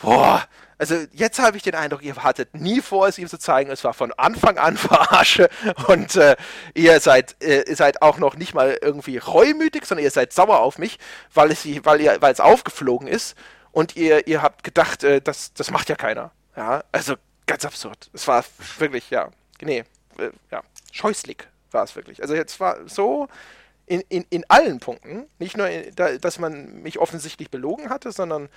boah, also jetzt habe ich den Eindruck, ihr hattet nie vor, es ihm zu zeigen. Es war von Anfang an Verarsche und äh, ihr seid, äh, seid auch noch nicht mal irgendwie reumütig, sondern ihr seid sauer auf mich, weil es, weil ihr, weil es aufgeflogen ist und ihr, ihr habt gedacht, äh, das, das macht ja keiner. Ja, also ganz absurd. Es war wirklich, ja, nee, äh, ja, scheußlich war es wirklich. Also jetzt war so in, in, in allen Punkten, nicht nur, in, da, dass man mich offensichtlich belogen hatte, sondern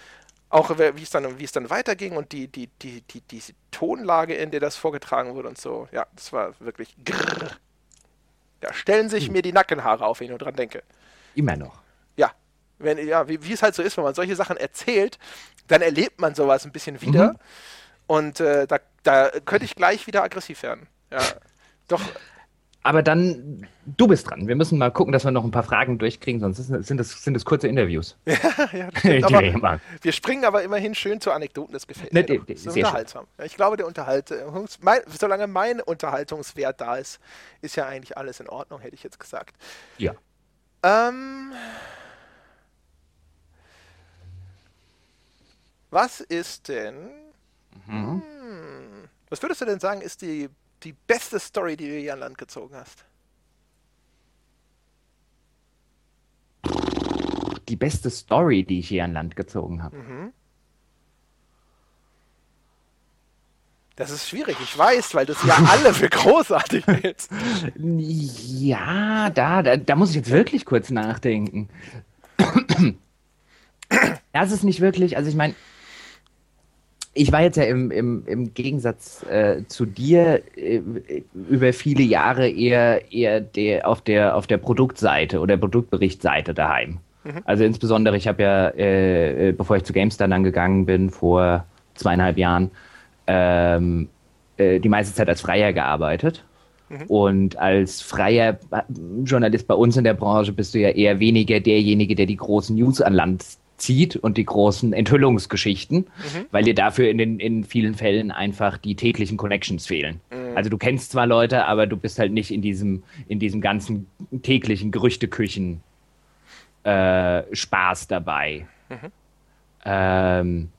auch wie es dann, wie es dann weiterging und die, die, die, die, die Tonlage, in der das vorgetragen wurde und so. Ja, das war wirklich grrr. Da stellen sich hm. mir die Nackenhaare auf, wenn ich nur dran denke. Immer noch wenn, ja, wie, wie, es halt so ist, wenn man solche Sachen erzählt, dann erlebt man sowas ein bisschen wieder. Mhm. Und äh, da, da könnte ich gleich wieder aggressiv werden. Ja, doch. Aber dann, du bist dran. Wir müssen mal gucken, dass wir noch ein paar Fragen durchkriegen, sonst sind es, sind es kurze Interviews. ja, ja, das stimmt, aber wir springen aber immerhin schön zu Anekdoten, das gefällt ne, mir. Das ist unterhaltsam. Ja, ich glaube, der Unterhaltungs mein, solange mein Unterhaltungswert da ist, ist ja eigentlich alles in Ordnung, hätte ich jetzt gesagt. Ja. Ähm, Was ist denn. Mhm. Hm, was würdest du denn sagen, ist die, die beste Story, die du hier an Land gezogen hast? Die beste Story, die ich hier an Land gezogen habe. Mhm. Das ist schwierig, ich weiß, weil du sie ja alle für großartig hältst. Ja, da, da, da muss ich jetzt wirklich kurz nachdenken. Das ist nicht wirklich, also ich meine, ich war jetzt ja im, im, im Gegensatz äh, zu dir äh, über viele Jahre eher, eher der, auf, der, auf der Produktseite oder Produktberichtsseite daheim. Mhm. Also insbesondere, ich habe ja, äh, bevor ich zu GameStar dann gegangen bin, vor zweieinhalb Jahren, ähm, äh, die meiste Zeit als Freier gearbeitet. Mhm. Und als freier Journalist bei uns in der Branche bist du ja eher weniger derjenige, der die großen News an Land zieht und die großen Enthüllungsgeschichten, mhm. weil dir dafür in, den, in vielen Fällen einfach die täglichen Connections fehlen. Mhm. Also du kennst zwar Leute, aber du bist halt nicht in diesem, in diesem ganzen täglichen Gerüchteküchen äh, Spaß dabei. Mhm. Ähm,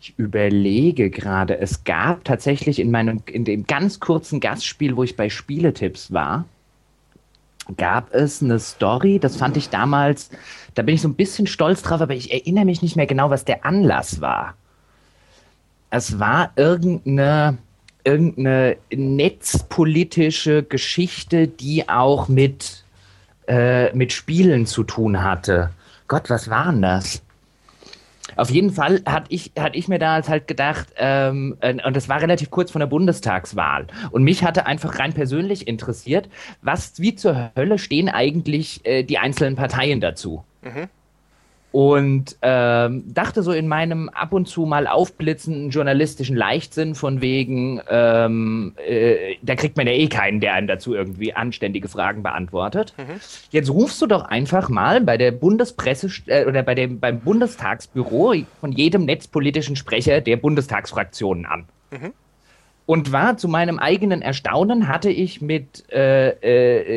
ich überlege gerade, es gab tatsächlich in meinem, in dem ganz kurzen Gastspiel, wo ich bei Spieletipps war, gab es eine Story, das fand ich damals, da bin ich so ein bisschen stolz drauf, aber ich erinnere mich nicht mehr genau, was der Anlass war. Es war irgendeine, irgendeine netzpolitische Geschichte, die auch mit, äh, mit Spielen zu tun hatte. Gott, was war denn das? Auf jeden Fall hatte ich, hatte ich mir da halt gedacht, ähm, und das war relativ kurz vor der Bundestagswahl. Und mich hatte einfach rein persönlich interessiert, was, wie zur Hölle stehen eigentlich äh, die einzelnen Parteien dazu? Mhm. Und ähm, dachte so in meinem ab und zu mal aufblitzenden journalistischen Leichtsinn von wegen, ähm, äh, da kriegt man ja eh keinen, der einem dazu irgendwie anständige Fragen beantwortet. Mhm. Jetzt rufst du doch einfach mal bei der Bundespresse äh, oder bei dem beim Bundestagsbüro von jedem netzpolitischen Sprecher der Bundestagsfraktionen an. Mhm und war zu meinem eigenen Erstaunen, hatte ich mit äh,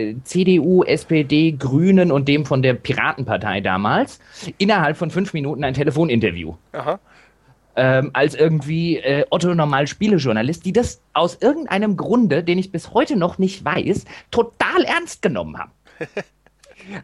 äh, CDU, SPD, Grünen und dem von der Piratenpartei damals innerhalb von fünf Minuten ein Telefoninterview. Aha. Ähm, als irgendwie äh, Otto Normal Spielejournalist, die das aus irgendeinem Grunde, den ich bis heute noch nicht weiß, total ernst genommen haben.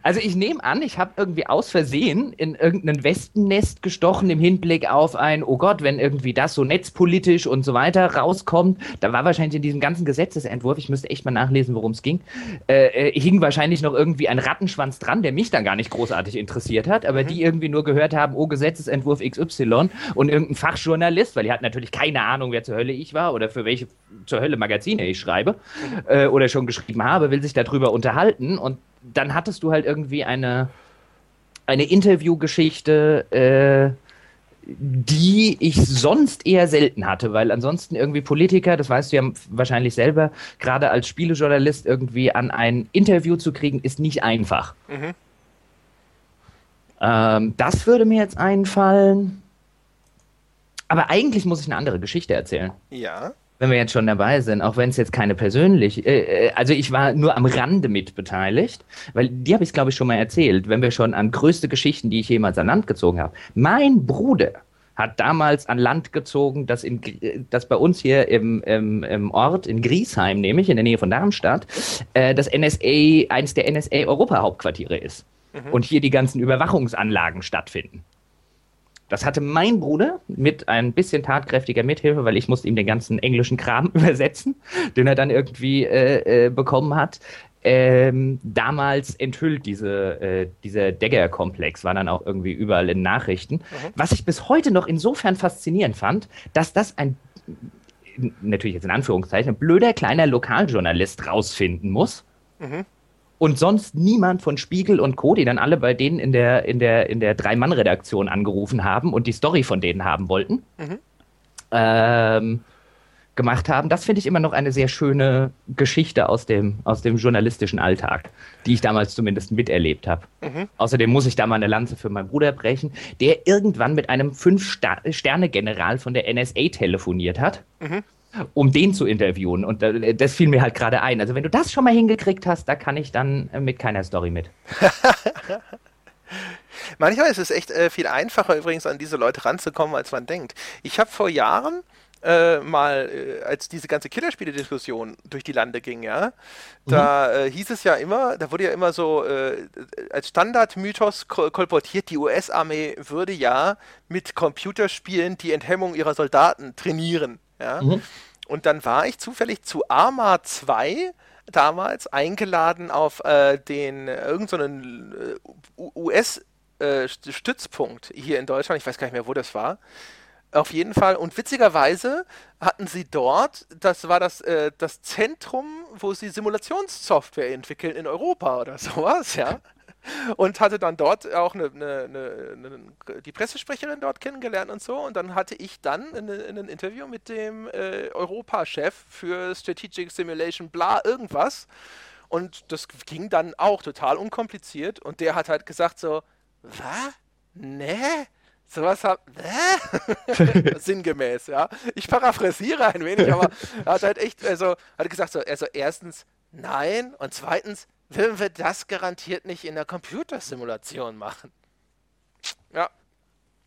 Also ich nehme an, ich habe irgendwie aus Versehen in irgendein Wespennest gestochen im Hinblick auf ein, oh Gott, wenn irgendwie das so netzpolitisch und so weiter rauskommt, da war wahrscheinlich in diesem ganzen Gesetzesentwurf, ich müsste echt mal nachlesen, worum es ging, äh, äh, hing wahrscheinlich noch irgendwie ein Rattenschwanz dran, der mich dann gar nicht großartig interessiert hat, aber mhm. die irgendwie nur gehört haben, oh Gesetzesentwurf XY und irgendein Fachjournalist, weil die hat natürlich keine Ahnung, wer zur Hölle ich war oder für welche zur Hölle Magazine ich schreibe mhm. äh, oder schon geschrieben habe, will sich darüber unterhalten und dann hattest du halt irgendwie eine, eine Interviewgeschichte, äh, die ich sonst eher selten hatte, weil ansonsten irgendwie Politiker, das weißt du ja wahrscheinlich selber, gerade als Spielejournalist irgendwie an ein Interview zu kriegen, ist nicht einfach. Mhm. Ähm, das würde mir jetzt einfallen. Aber eigentlich muss ich eine andere Geschichte erzählen. Ja wenn wir jetzt schon dabei sind, auch wenn es jetzt keine persönlich, äh, äh, also ich war nur am Rande mit beteiligt, weil die habe ich glaube ich schon mal erzählt, wenn wir schon an größte Geschichten, die ich jemals an Land gezogen habe. Mein Bruder hat damals an Land gezogen, das, in, das bei uns hier im, im, im Ort, in Griesheim, nämlich in der Nähe von Darmstadt, äh, das NSA, eines der NSA-Europa-Hauptquartiere ist. Mhm. Und hier die ganzen Überwachungsanlagen stattfinden. Das hatte mein Bruder mit ein bisschen tatkräftiger Mithilfe, weil ich musste ihm den ganzen englischen Kram übersetzen, den er dann irgendwie äh, äh, bekommen hat. Ähm, damals enthüllt diese, äh, dieser Dagger-Komplex, war dann auch irgendwie überall in Nachrichten. Mhm. Was ich bis heute noch insofern faszinierend fand, dass das ein, natürlich jetzt in Anführungszeichen, ein blöder kleiner Lokaljournalist rausfinden muss. Mhm und sonst niemand von Spiegel und Co., die dann alle bei denen in der, in der, in der Drei-Mann-Redaktion angerufen haben und die Story von denen haben wollten, mhm. ähm, gemacht haben. Das finde ich immer noch eine sehr schöne Geschichte aus dem, aus dem journalistischen Alltag, die ich damals zumindest miterlebt habe. Mhm. Außerdem muss ich da mal eine Lanze für meinen Bruder brechen, der irgendwann mit einem Fünf-Sterne-General von der NSA telefoniert hat. Mhm um den zu interviewen. Und äh, das fiel mir halt gerade ein. Also wenn du das schon mal hingekriegt hast, da kann ich dann äh, mit keiner Story mit. Manchmal ist es echt äh, viel einfacher übrigens an diese Leute ranzukommen, als man denkt. Ich habe vor Jahren äh, mal, äh, als diese ganze Killerspiele-Diskussion durch die Lande ging, ja, da mhm. äh, hieß es ja immer, da wurde ja immer so als Standardmythos kolportiert, die US-Armee würde ja mit Computerspielen die Enthemmung ihrer Soldaten trainieren. Ja? Mhm. Und dann war ich zufällig zu Arma 2 damals eingeladen auf äh, den irgendeinen so US-Stützpunkt äh, hier in Deutschland. Ich weiß gar nicht mehr, wo das war. Auf jeden Fall. Und witzigerweise hatten sie dort, das war das, äh, das Zentrum, wo sie Simulationssoftware entwickeln in Europa oder sowas, ja und hatte dann dort auch eine, eine, eine, die Pressesprecherin dort kennengelernt und so. Und dann hatte ich dann ein Interview mit dem äh, Europa-Chef für Strategic Simulation, bla, irgendwas. Und das ging dann auch total unkompliziert. Und der hat halt gesagt so, was? Nee? Sowas hat, äh? sinngemäß, ja. Ich paraphrasiere ein wenig, aber er hat halt echt, also, hat gesagt so, also erstens, nein und zweitens, würden wir das garantiert nicht in der Computersimulation machen. Ja,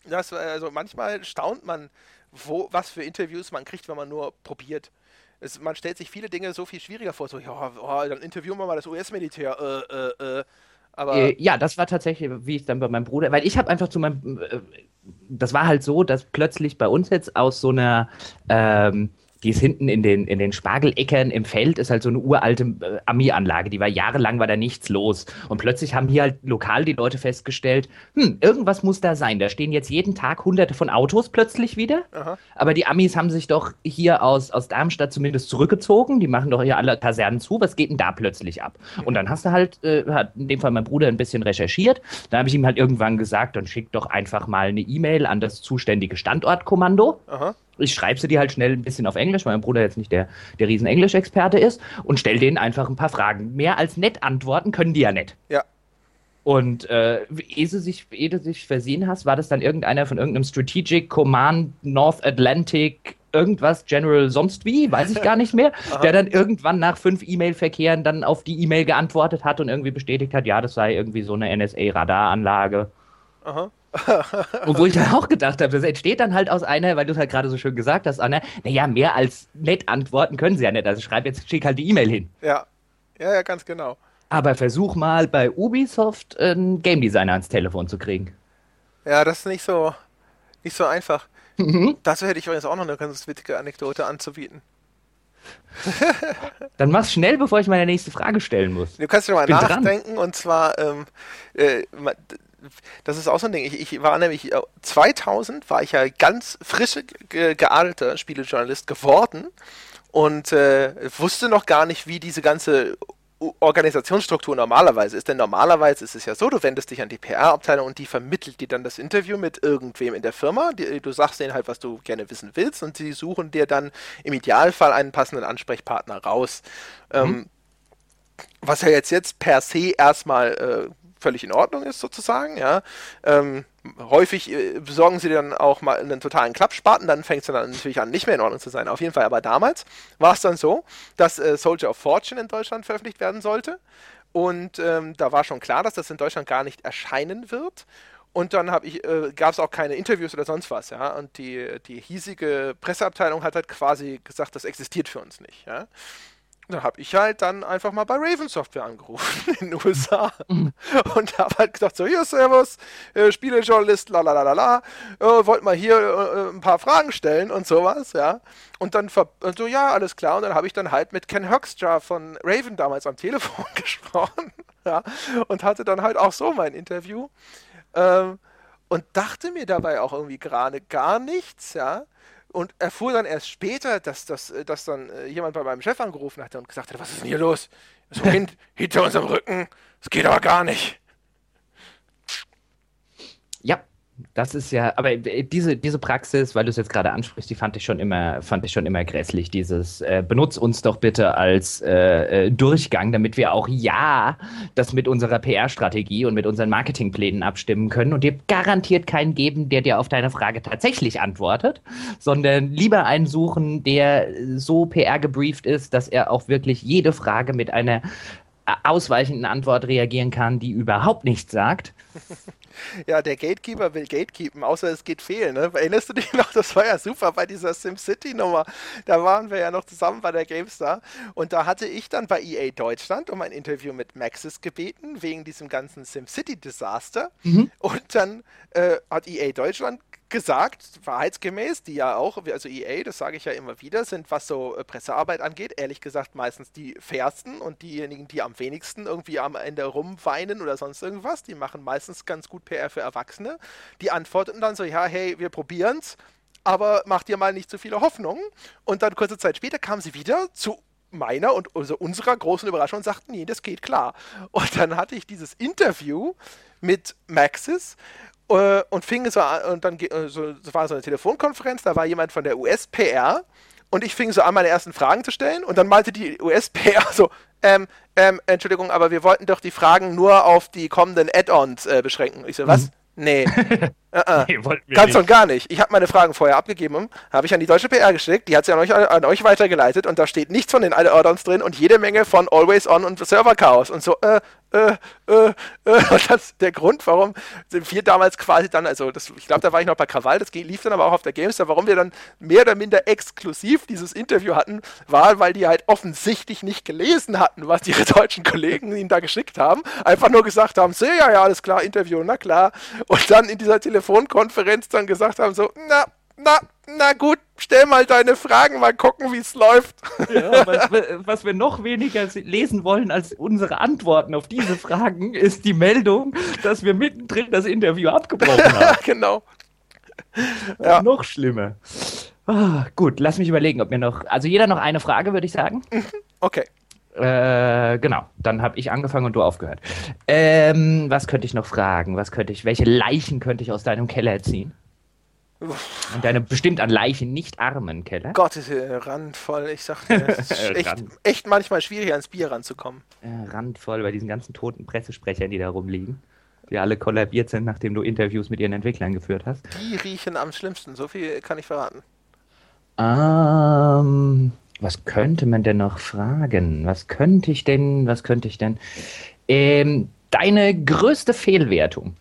das, also manchmal staunt man, wo, was für Interviews man kriegt, wenn man nur probiert. Es, man stellt sich viele Dinge so viel schwieriger vor, so, ja, oh, dann interviewen wir mal das US-Militär, äh, äh, äh. Aber äh, ja, das war tatsächlich, wie ich dann bei meinem Bruder, weil ich habe einfach zu meinem, äh, das war halt so, dass plötzlich bei uns jetzt aus so einer, ähm, die ist hinten in den, in den Spargeleckern im Feld, ist halt so eine uralte äh, Armeeanlage, die war jahrelang, war da nichts los. Und plötzlich haben hier halt lokal die Leute festgestellt, hm, irgendwas muss da sein. Da stehen jetzt jeden Tag hunderte von Autos plötzlich wieder. Aha. Aber die Amis haben sich doch hier aus, aus Darmstadt zumindest zurückgezogen. Die machen doch hier alle Kasernen zu. Was geht denn da plötzlich ab? Mhm. Und dann hast du halt, äh, hat in dem Fall mein Bruder ein bisschen recherchiert. Da habe ich ihm halt irgendwann gesagt, dann schick doch einfach mal eine E-Mail an das zuständige Standortkommando. Aha ich schreibe sie dir halt schnell ein bisschen auf Englisch, weil mein Bruder jetzt nicht der, der riesen Englisch-Experte ist und stell denen einfach ein paar Fragen. Mehr als nett antworten können die ja nicht. Ja. Und äh, ehe, du sich, ehe du sich versehen hast, war das dann irgendeiner von irgendeinem Strategic Command North Atlantic irgendwas General sonst wie, weiß ich gar nicht mehr, der dann irgendwann nach fünf E-Mail-Verkehren dann auf die E-Mail geantwortet hat und irgendwie bestätigt hat, ja, das sei irgendwie so eine NSA-Radaranlage. Aha. Und wo ich dann auch gedacht habe, das entsteht dann halt aus einer, weil du es halt gerade so schön gesagt hast, Anna, naja, mehr als nett antworten können sie ja nicht. Also schreib jetzt, schick halt die E-Mail hin. Ja. Ja, ja, ganz genau. Aber versuch mal bei Ubisoft einen Game Designer ans Telefon zu kriegen. Ja, das ist nicht so, nicht so einfach. Mhm. Dazu hätte ich übrigens auch noch eine ganz witzige Anekdote anzubieten. Dann mach's schnell, bevor ich meine nächste Frage stellen muss. Du kannst dir mal nachdenken, dran. und zwar, ähm, äh, das ist auch so ein Ding. Ich, ich, war nämlich 2000 äh, war ich ja ganz frisch ge geadelter Spielejournalist geworden und äh, wusste noch gar nicht, wie diese ganze Organisationsstruktur normalerweise ist. Denn normalerweise ist es ja so, du wendest dich an die PR-Abteilung und die vermittelt dir dann das Interview mit irgendwem in der Firma. Die, du sagst denen halt, was du gerne wissen willst und sie suchen dir dann im Idealfall einen passenden Ansprechpartner raus. Mhm. Ähm, was ja jetzt, jetzt per se erstmal äh, völlig in Ordnung ist, sozusagen, ja. Ähm, häufig äh, besorgen sie dann auch mal einen totalen Klappspaten, dann fängt es dann natürlich an, nicht mehr in Ordnung zu sein. Auf jeden Fall, aber damals war es dann so, dass äh, Soldier of Fortune in Deutschland veröffentlicht werden sollte. Und ähm, da war schon klar, dass das in Deutschland gar nicht erscheinen wird. Und dann äh, gab es auch keine Interviews oder sonst was, ja. Und die, die hiesige Presseabteilung hat halt quasi gesagt, das existiert für uns nicht, ja da habe ich halt dann einfach mal bei Raven Software angerufen in den USA mhm. und habe halt gesagt, so, hier, Servus, äh, Spielejournalist, la la la la la, äh, wollt mal hier äh, ein paar Fragen stellen und sowas, ja. Und dann so, ja, alles klar. Und dann habe ich dann halt mit Ken Hoekstra von Raven damals am Telefon gesprochen, ja, und hatte dann halt auch so mein Interview. Ähm, und dachte mir dabei auch irgendwie gerade gar nichts, ja und erfuhr dann erst später, dass, dass, äh, dass dann äh, jemand bei meinem Chef angerufen hatte und gesagt hat, was ist denn hier los? So hin, hinter unserem Rücken, das geht aber gar nicht. Ja, das ist ja, aber diese, diese Praxis, weil du es jetzt gerade ansprichst, die fand ich schon immer, fand ich schon immer grässlich. Dieses äh, benutz uns doch bitte als äh, äh Durchgang, damit wir auch ja das mit unserer PR-Strategie und mit unseren Marketingplänen abstimmen können und dir garantiert keinen geben, der dir auf deine Frage tatsächlich antwortet, sondern lieber einen suchen, der so PR gebrieft ist, dass er auch wirklich jede Frage mit einer äh, ausweichenden Antwort reagieren kann, die überhaupt nichts sagt. Ja, der Gatekeeper will gatekeepen, außer es geht fehlen. Ne? Erinnerst du dich noch? Das war ja super bei dieser SimCity-Nummer. Da waren wir ja noch zusammen bei der GameStar. Und da hatte ich dann bei EA Deutschland um ein Interview mit Maxis gebeten, wegen diesem ganzen SimCity-Desaster. Mhm. Und dann äh, hat EA Deutschland gesagt, wahrheitsgemäß, die ja auch, also EA, das sage ich ja immer wieder, sind, was so äh, Pressearbeit angeht, ehrlich gesagt meistens die fairsten und diejenigen, die am wenigsten irgendwie am Ende rumweinen oder sonst irgendwas, die machen meistens ganz gut PR für Erwachsene. Die antworten dann so, ja, hey, wir probieren's, aber mach dir mal nicht zu viele Hoffnungen. Und dann kurze Zeit später kamen sie wieder zu meiner und also unserer großen Überraschung und sagten, nee, das geht klar. Und dann hatte ich dieses Interview mit Maxis äh, und fing so an, und dann äh, so, so war so eine Telefonkonferenz, da war jemand von der USPR und ich fing so an, meine ersten Fragen zu stellen und dann meinte die USPR so, ähm, ähm, Entschuldigung, aber wir wollten doch die Fragen nur auf die kommenden Add-ons äh, beschränken. Ich so, was? Mhm. Nee. uh nee Ganz und gar nicht. Ich habe meine Fragen vorher abgegeben, habe ich an die deutsche PR geschickt, die hat sie an euch, an euch weitergeleitet und da steht nichts von den Add-ons drin und jede Menge von Always On und Server Chaos und so, äh, äh, äh, äh. Und das ist der Grund, warum wir damals quasi dann, also das, ich glaube, da war ich noch bei Krawall, das lief dann aber auch auf der Gamestar, warum wir dann mehr oder minder exklusiv dieses Interview hatten, war, weil die halt offensichtlich nicht gelesen hatten, was ihre deutschen Kollegen ihnen da geschickt haben. Einfach nur gesagt haben, so, ja, ja, alles klar, Interview, na klar. Und dann in dieser Telefonkonferenz dann gesagt haben, so, na, na, na gut, stell mal deine Fragen, mal gucken, wie es läuft. Ja, was, was, wir noch weniger lesen wollen als unsere Antworten auf diese Fragen, ist die Meldung, dass wir mittendrin das Interview abgebrochen haben. genau. Ja. Noch schlimmer. Ah, gut, lass mich überlegen, ob mir noch. Also jeder noch eine Frage, würde ich sagen. Okay. Äh, genau, dann habe ich angefangen und du aufgehört. Ähm, was könnte ich noch fragen? Was könnte ich, welche Leichen könnte ich aus deinem Keller ziehen? Und deine bestimmt an Leichen nicht armen Keller. Gott, ist hier randvoll. Ich sag dir, es ist echt, echt, manchmal schwierig, ans Bier ranzukommen. Ja, randvoll bei diesen ganzen toten Pressesprechern, die da rumliegen. Die alle kollabiert sind, nachdem du Interviews mit ihren Entwicklern geführt hast. Die riechen am schlimmsten, so viel kann ich verraten. Ähm, was könnte man denn noch fragen? Was könnte ich denn, was könnte ich denn? Ähm, deine größte Fehlwertung?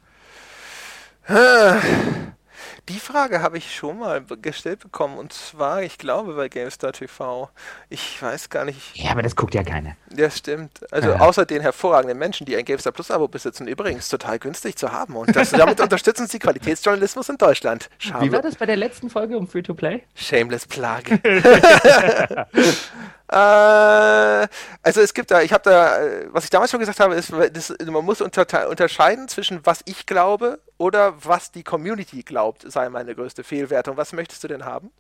Die Frage habe ich schon mal gestellt bekommen und zwar, ich glaube, bei GameStar TV. Ich weiß gar nicht. Ja, aber das guckt ja keiner. Ja, stimmt. Also ja. außer den hervorragenden Menschen, die ein GameStar Plus Abo besitzen, übrigens total günstig zu haben und das, damit unterstützen sie Qualitätsjournalismus in Deutschland. Schade. Wie war das bei der letzten Folge um Free to Play? Shameless Plage. Äh, also es gibt da, ich habe da, was ich damals schon gesagt habe, ist, das, man muss unter, unterscheiden zwischen was ich glaube oder was die Community glaubt, sei meine größte Fehlwertung. Was möchtest du denn haben?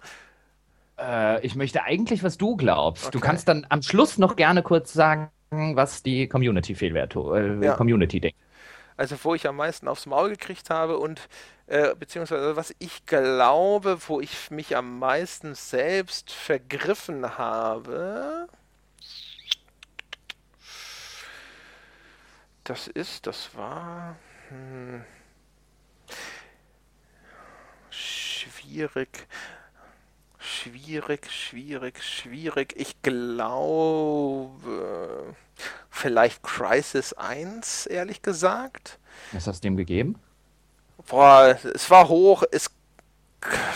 Äh, ich möchte eigentlich, was du glaubst. Okay. Du kannst dann am Schluss noch gerne kurz sagen, was die Community-Fehlwertung, äh, ja. Community denkt. Also wo ich am meisten aufs Maul gekriegt habe und äh, beziehungsweise was ich glaube, wo ich mich am meisten selbst vergriffen habe. Das ist, das war hm, schwierig. Schwierig, schwierig, schwierig. Ich glaube, vielleicht Crisis 1, ehrlich gesagt. Was hast du dem gegeben? Boah, es war hoch, es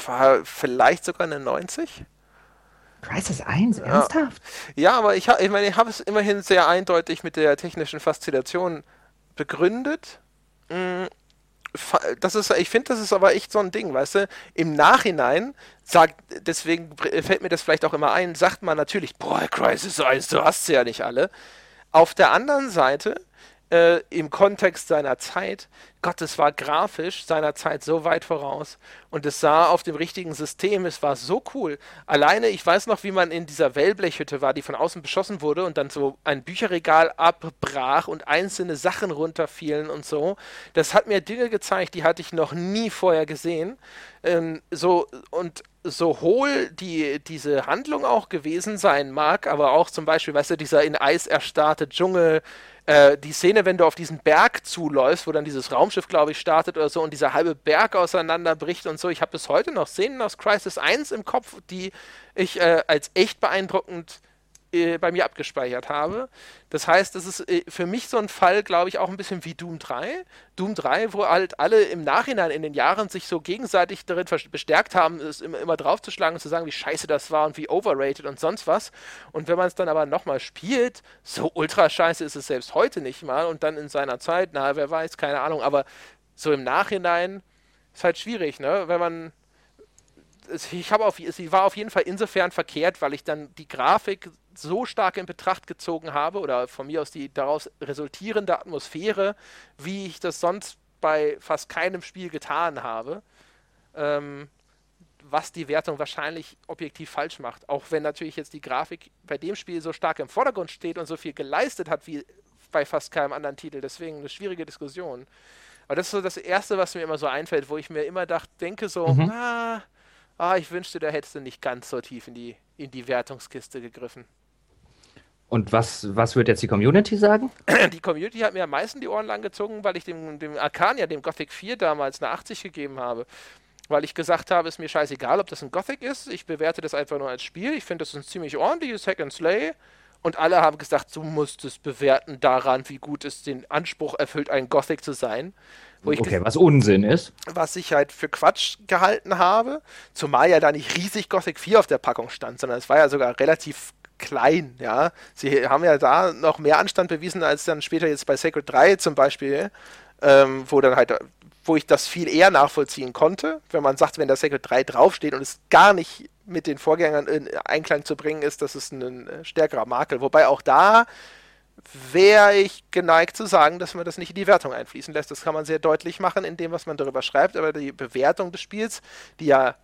war vielleicht sogar eine 90. Crisis 1, ernsthaft? Ja, ja aber ich, ich meine, ich habe es immerhin sehr eindeutig mit der technischen Faszination begründet. Mm, das ist, ich finde, das ist aber echt so ein Ding, weißt du? Im Nachhinein sagt, deswegen fällt mir das vielleicht auch immer ein, sagt man natürlich, boah, Crisis 1, du hast sie ja nicht alle. Auf der anderen Seite äh, im Kontext seiner Zeit, Gott, es war grafisch seiner Zeit so weit voraus und es sah auf dem richtigen System, es war so cool. Alleine, ich weiß noch, wie man in dieser Wellblechhütte war, die von außen beschossen wurde und dann so ein Bücherregal abbrach und einzelne Sachen runterfielen und so. Das hat mir Dinge gezeigt, die hatte ich noch nie vorher gesehen. Ähm, so und so hohl die, diese Handlung auch gewesen sein mag, aber auch zum Beispiel, weißt du, dieser in Eis erstarrte Dschungel, äh, die Szene, wenn du auf diesen Berg zuläufst, wo dann dieses Raumschiff, glaube ich, startet oder so und dieser halbe Berg auseinanderbricht und so. Ich habe bis heute noch Szenen aus Crisis 1 im Kopf, die ich äh, als echt beeindruckend äh, bei mir abgespeichert habe. Das heißt, das ist äh, für mich so ein Fall, glaube ich, auch ein bisschen wie Doom 3. Doom 3, wo halt alle im Nachhinein in den Jahren sich so gegenseitig darin bestärkt haben, es immer, immer draufzuschlagen und zu sagen, wie scheiße das war und wie overrated und sonst was. Und wenn man es dann aber nochmal spielt, so ultra scheiße ist es selbst heute nicht mal und dann in seiner Zeit, na, wer weiß, keine Ahnung, aber so im Nachhinein ist halt schwierig, ne? Wenn man ich habe auf, sie war auf jeden Fall insofern verkehrt, weil ich dann die Grafik so stark in Betracht gezogen habe oder von mir aus die daraus resultierende Atmosphäre, wie ich das sonst bei fast keinem Spiel getan habe, ähm, was die Wertung wahrscheinlich objektiv falsch macht. Auch wenn natürlich jetzt die Grafik bei dem Spiel so stark im Vordergrund steht und so viel geleistet hat wie bei fast keinem anderen Titel. Deswegen eine schwierige Diskussion. Aber das ist so das Erste, was mir immer so einfällt, wo ich mir immer dachte, denke so, mhm. ah, ah, ich wünschte, da hättest du nicht ganz so tief in die, in die Wertungskiste gegriffen. Und was, was wird jetzt die Community sagen? Die Community hat mir am meisten die Ohren lang gezogen, weil ich dem, dem Arcania, dem Gothic 4 damals eine 80 gegeben habe. Weil ich gesagt habe, ist mir scheißegal, ob das ein Gothic ist. Ich bewerte das einfach nur als Spiel. Ich finde, das ist ein ziemlich ordentliches Hack and Slay. Und alle haben gesagt, du musst es bewerten daran, wie gut es den Anspruch erfüllt, ein Gothic zu sein. okay, was Unsinn ist. Was ich halt für Quatsch gehalten habe. Zumal ja da nicht riesig Gothic 4 auf der Packung stand, sondern es war ja sogar relativ klein, ja. Sie haben ja da noch mehr Anstand bewiesen als dann später jetzt bei Sacred 3 zum Beispiel. ähm, wo dann halt, wo ich das viel eher nachvollziehen konnte, wenn man sagt, wenn da Sacred 3 draufsteht und es gar nicht mit den Vorgängern in Einklang zu bringen ist, das ist ein äh, stärkerer Makel. Wobei auch da wäre ich geneigt zu sagen, dass man das nicht in die Wertung einfließen lässt. Das kann man sehr deutlich machen in dem, was man darüber schreibt, aber die Bewertung des Spiels, die ja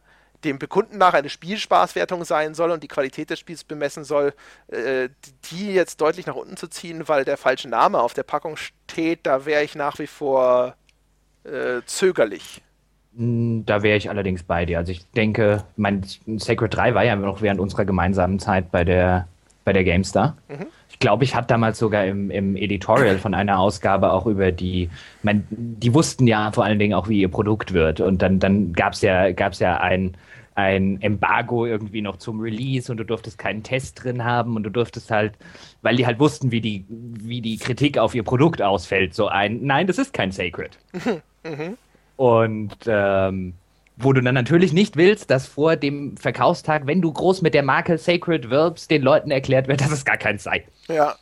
dem Bekunden nach eine Spielspaßwertung sein soll und die Qualität des Spiels bemessen soll, äh, die jetzt deutlich nach unten zu ziehen, weil der falsche Name auf der Packung steht, da wäre ich nach wie vor äh, zögerlich. Hm, da wäre ich allerdings bei dir. Also ich denke, mein Sacred 3 war ja noch während unserer gemeinsamen Zeit bei der, bei der GameStar. Mhm. Ich glaube, ich hatte damals sogar im, im Editorial von einer Ausgabe auch über die, mein, die wussten ja vor allen Dingen auch, wie ihr Produkt wird. Und dann, dann gab es ja, gab's ja ein, ein Embargo irgendwie noch zum Release und du durftest keinen Test drin haben und du durftest halt, weil die halt wussten, wie die, wie die Kritik auf ihr Produkt ausfällt, so ein, nein, das ist kein Sacred. Mhm. Und ähm, wo du dann natürlich nicht willst, dass vor dem Verkaufstag, wenn du groß mit der Marke Sacred wirbst, den Leuten erklärt wird, dass es gar keins sei. Ja.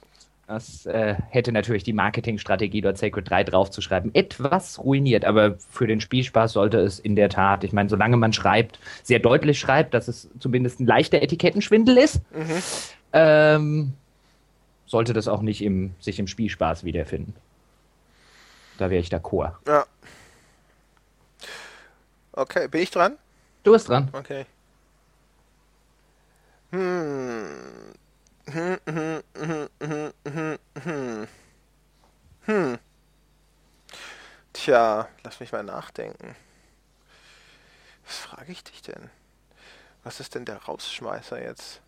Das äh, hätte natürlich die Marketingstrategie, dort Sacred 3 draufzuschreiben, etwas ruiniert. Aber für den Spielspaß sollte es in der Tat, ich meine, solange man schreibt, sehr deutlich schreibt, dass es zumindest ein leichter Etikettenschwindel ist, mhm. ähm, sollte das auch nicht im, sich im Spielspaß wiederfinden. Da wäre ich d'accord. Ja. Okay, bin ich dran? Du bist dran. Okay. Hm. Hm, hm, hm, hm, hm, hm. Tja, lass mich mal nachdenken. Was frage ich dich denn? Was ist denn der Rausschmeißer jetzt?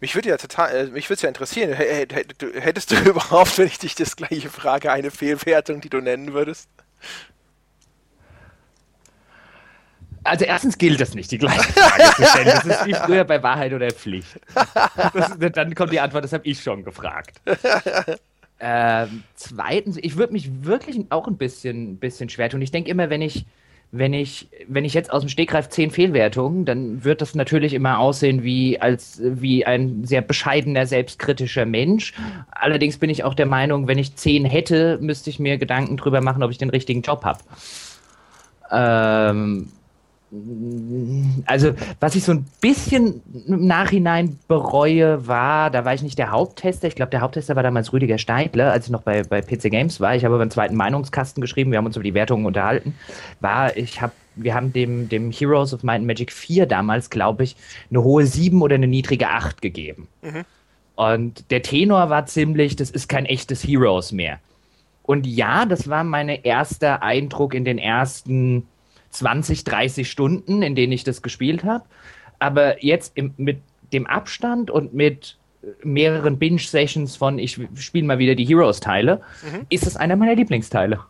Mich würde ja total, äh, mich würde es ja interessieren, hättest du überhaupt, wenn ich dich das gleiche frage, eine Fehlwertung, die du nennen würdest? Also erstens gilt das nicht, die gleiche Frage zu stellen. Das ist wie früher bei Wahrheit oder Pflicht. Das, dann kommt die Antwort, das habe ich schon gefragt. Ähm, zweitens, ich würde mich wirklich auch ein bisschen, bisschen schwer tun. Ich denke immer, wenn ich, wenn ich, wenn ich jetzt aus dem Stegreif zehn Fehlwertungen, dann wird das natürlich immer aussehen wie als wie ein sehr bescheidener, selbstkritischer Mensch. Allerdings bin ich auch der Meinung, wenn ich zehn hätte, müsste ich mir Gedanken drüber machen, ob ich den richtigen Job habe. Ähm, also, was ich so ein bisschen im Nachhinein bereue, war, da war ich nicht der Haupttester. Ich glaube, der Haupttester war damals Rüdiger Steidler, als ich noch bei, bei PC Games war. Ich habe beim zweiten Meinungskasten geschrieben, wir haben uns über die Wertungen unterhalten. War, ich habe, wir haben dem, dem Heroes of Might and Magic 4 damals, glaube ich, eine hohe 7 oder eine niedrige 8 gegeben. Mhm. Und der Tenor war ziemlich, das ist kein echtes Heroes mehr. Und ja, das war mein erster Eindruck in den ersten 20, 30 Stunden, in denen ich das gespielt habe. Aber jetzt im, mit dem Abstand und mit mehreren Binge-Sessions von ich spiele mal wieder die Heroes-Teile, mhm. ist es einer meiner Lieblingsteile.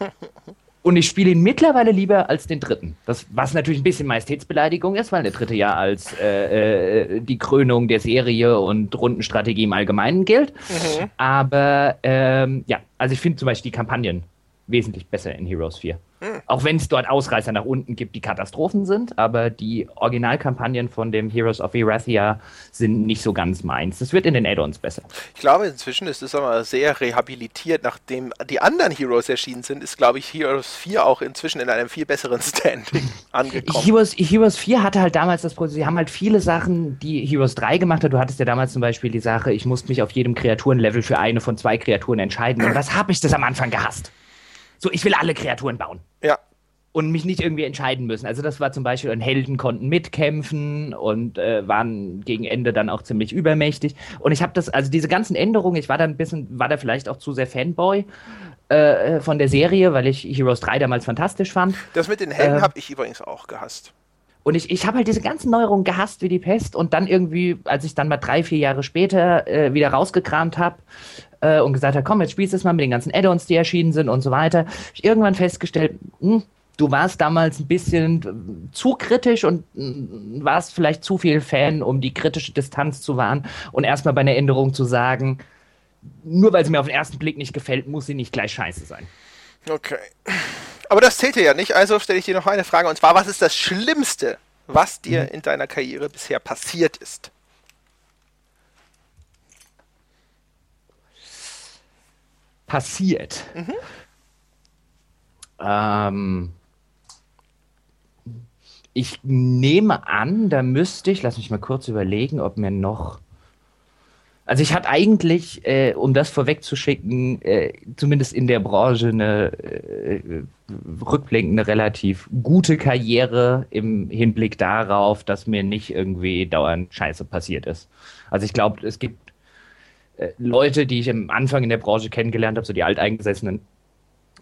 und ich spiele ihn mittlerweile lieber als den dritten. Das, was natürlich ein bisschen Majestätsbeleidigung ist, weil der dritte ja als äh, äh, die Krönung der Serie und Rundenstrategie im Allgemeinen gilt. Mhm. Aber ähm, ja, also ich finde zum Beispiel die Kampagnen wesentlich besser in Heroes 4. Hm. Auch wenn es dort Ausreißer nach unten gibt, die Katastrophen sind, aber die Originalkampagnen von dem Heroes of Erathia sind nicht so ganz meins. Das wird in den Add-ons besser. Ich glaube, inzwischen ist es aber sehr rehabilitiert. Nachdem die anderen Heroes erschienen sind, ist, glaube ich, Heroes 4 auch inzwischen in einem viel besseren Standing angekommen. Heroes, Heroes 4 hatte halt damals das Problem, sie haben halt viele Sachen, die Heroes 3 gemacht hat. Du hattest ja damals zum Beispiel die Sache, ich musste mich auf jedem Kreaturenlevel für eine von zwei Kreaturen entscheiden. Und was habe ich das am Anfang gehasst? So, ich will alle Kreaturen bauen. Ja. Und mich nicht irgendwie entscheiden müssen. Also das war zum Beispiel, und Helden konnten mitkämpfen und äh, waren gegen Ende dann auch ziemlich übermächtig. Und ich habe das, also diese ganzen Änderungen, ich war da ein bisschen, war da vielleicht auch zu sehr Fanboy äh, von der Serie, weil ich Heroes 3 damals fantastisch fand. Das mit den Helden äh, habe ich übrigens auch gehasst. Und ich, ich habe halt diese ganzen Neuerungen gehasst wie die Pest und dann irgendwie, als ich dann mal drei, vier Jahre später äh, wieder rausgekramt habe, äh, und gesagt hat, komm, jetzt spielst du es mal mit den ganzen Add-ons, die erschienen sind und so weiter, ich irgendwann festgestellt, hm, du warst damals ein bisschen zu kritisch und hm, warst vielleicht zu viel Fan, um die kritische Distanz zu wahren und erstmal bei einer Änderung zu sagen, nur weil sie mir auf den ersten Blick nicht gefällt, muss sie nicht gleich scheiße sein. Okay. Aber das zählt dir ja nicht, also stelle ich dir noch eine Frage und zwar, was ist das Schlimmste, was dir mhm. in deiner Karriere bisher passiert ist? Passiert. Mhm. Ähm, ich nehme an, da müsste ich, lass mich mal kurz überlegen, ob mir noch. Also ich hatte eigentlich, äh, um das vorwegzuschicken, äh, zumindest in der Branche eine äh, rückblickend eine relativ gute Karriere im Hinblick darauf, dass mir nicht irgendwie dauernd Scheiße passiert ist. Also ich glaube, es gibt äh, Leute, die ich am Anfang in der Branche kennengelernt habe, so die alteingesessenen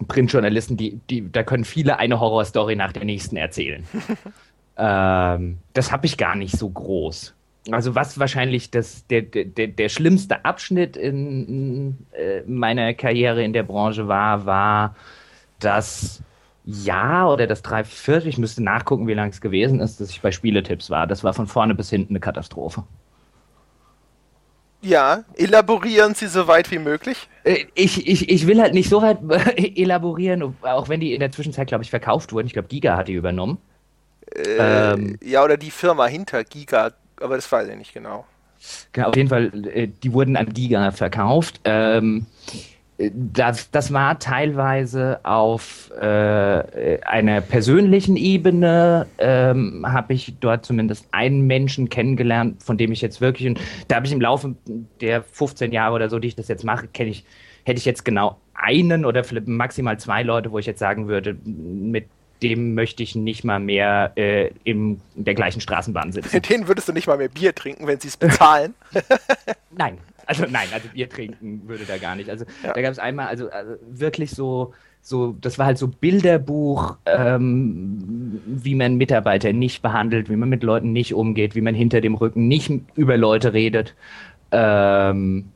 Printjournalisten, die, die, da können viele eine Horrorstory nach der nächsten erzählen. ähm, das habe ich gar nicht so groß. Also was wahrscheinlich das, der, der, der schlimmste Abschnitt in, äh, meiner Karriere in der Branche war, war das Jahr oder das Dreiviertel, ich müsste nachgucken, wie lange es gewesen ist, dass ich bei Spieletipps war. Das war von vorne bis hinten eine Katastrophe. Ja, elaborieren Sie so weit wie möglich. Äh, ich, ich, ich will halt nicht so weit elaborieren, auch wenn die in der Zwischenzeit, glaube ich, verkauft wurden. Ich glaube, Giga hat die übernommen. Äh, ähm, ja, oder die Firma hinter Giga, aber das weiß ich nicht genau. Genau, auf jeden Fall, äh, die wurden an Giga verkauft. Ähm, das, das war teilweise auf äh, einer persönlichen Ebene, ähm, habe ich dort zumindest einen Menschen kennengelernt, von dem ich jetzt wirklich, und da habe ich im Laufe der 15 Jahre oder so, die ich das jetzt mache, kenne ich, hätte ich jetzt genau einen oder maximal zwei Leute, wo ich jetzt sagen würde, mit dem möchte ich nicht mal mehr äh, in der gleichen Straßenbahn sitzen. Mit denen würdest du nicht mal mehr Bier trinken, wenn sie es bezahlen? Nein, also nein, also Bier trinken würde da gar nicht. Also ja. da gab es einmal, also, also, wirklich so, so, das war halt so Bilderbuch, ähm, wie man Mitarbeiter nicht behandelt, wie man mit Leuten nicht umgeht, wie man hinter dem Rücken nicht über Leute redet. Ähm,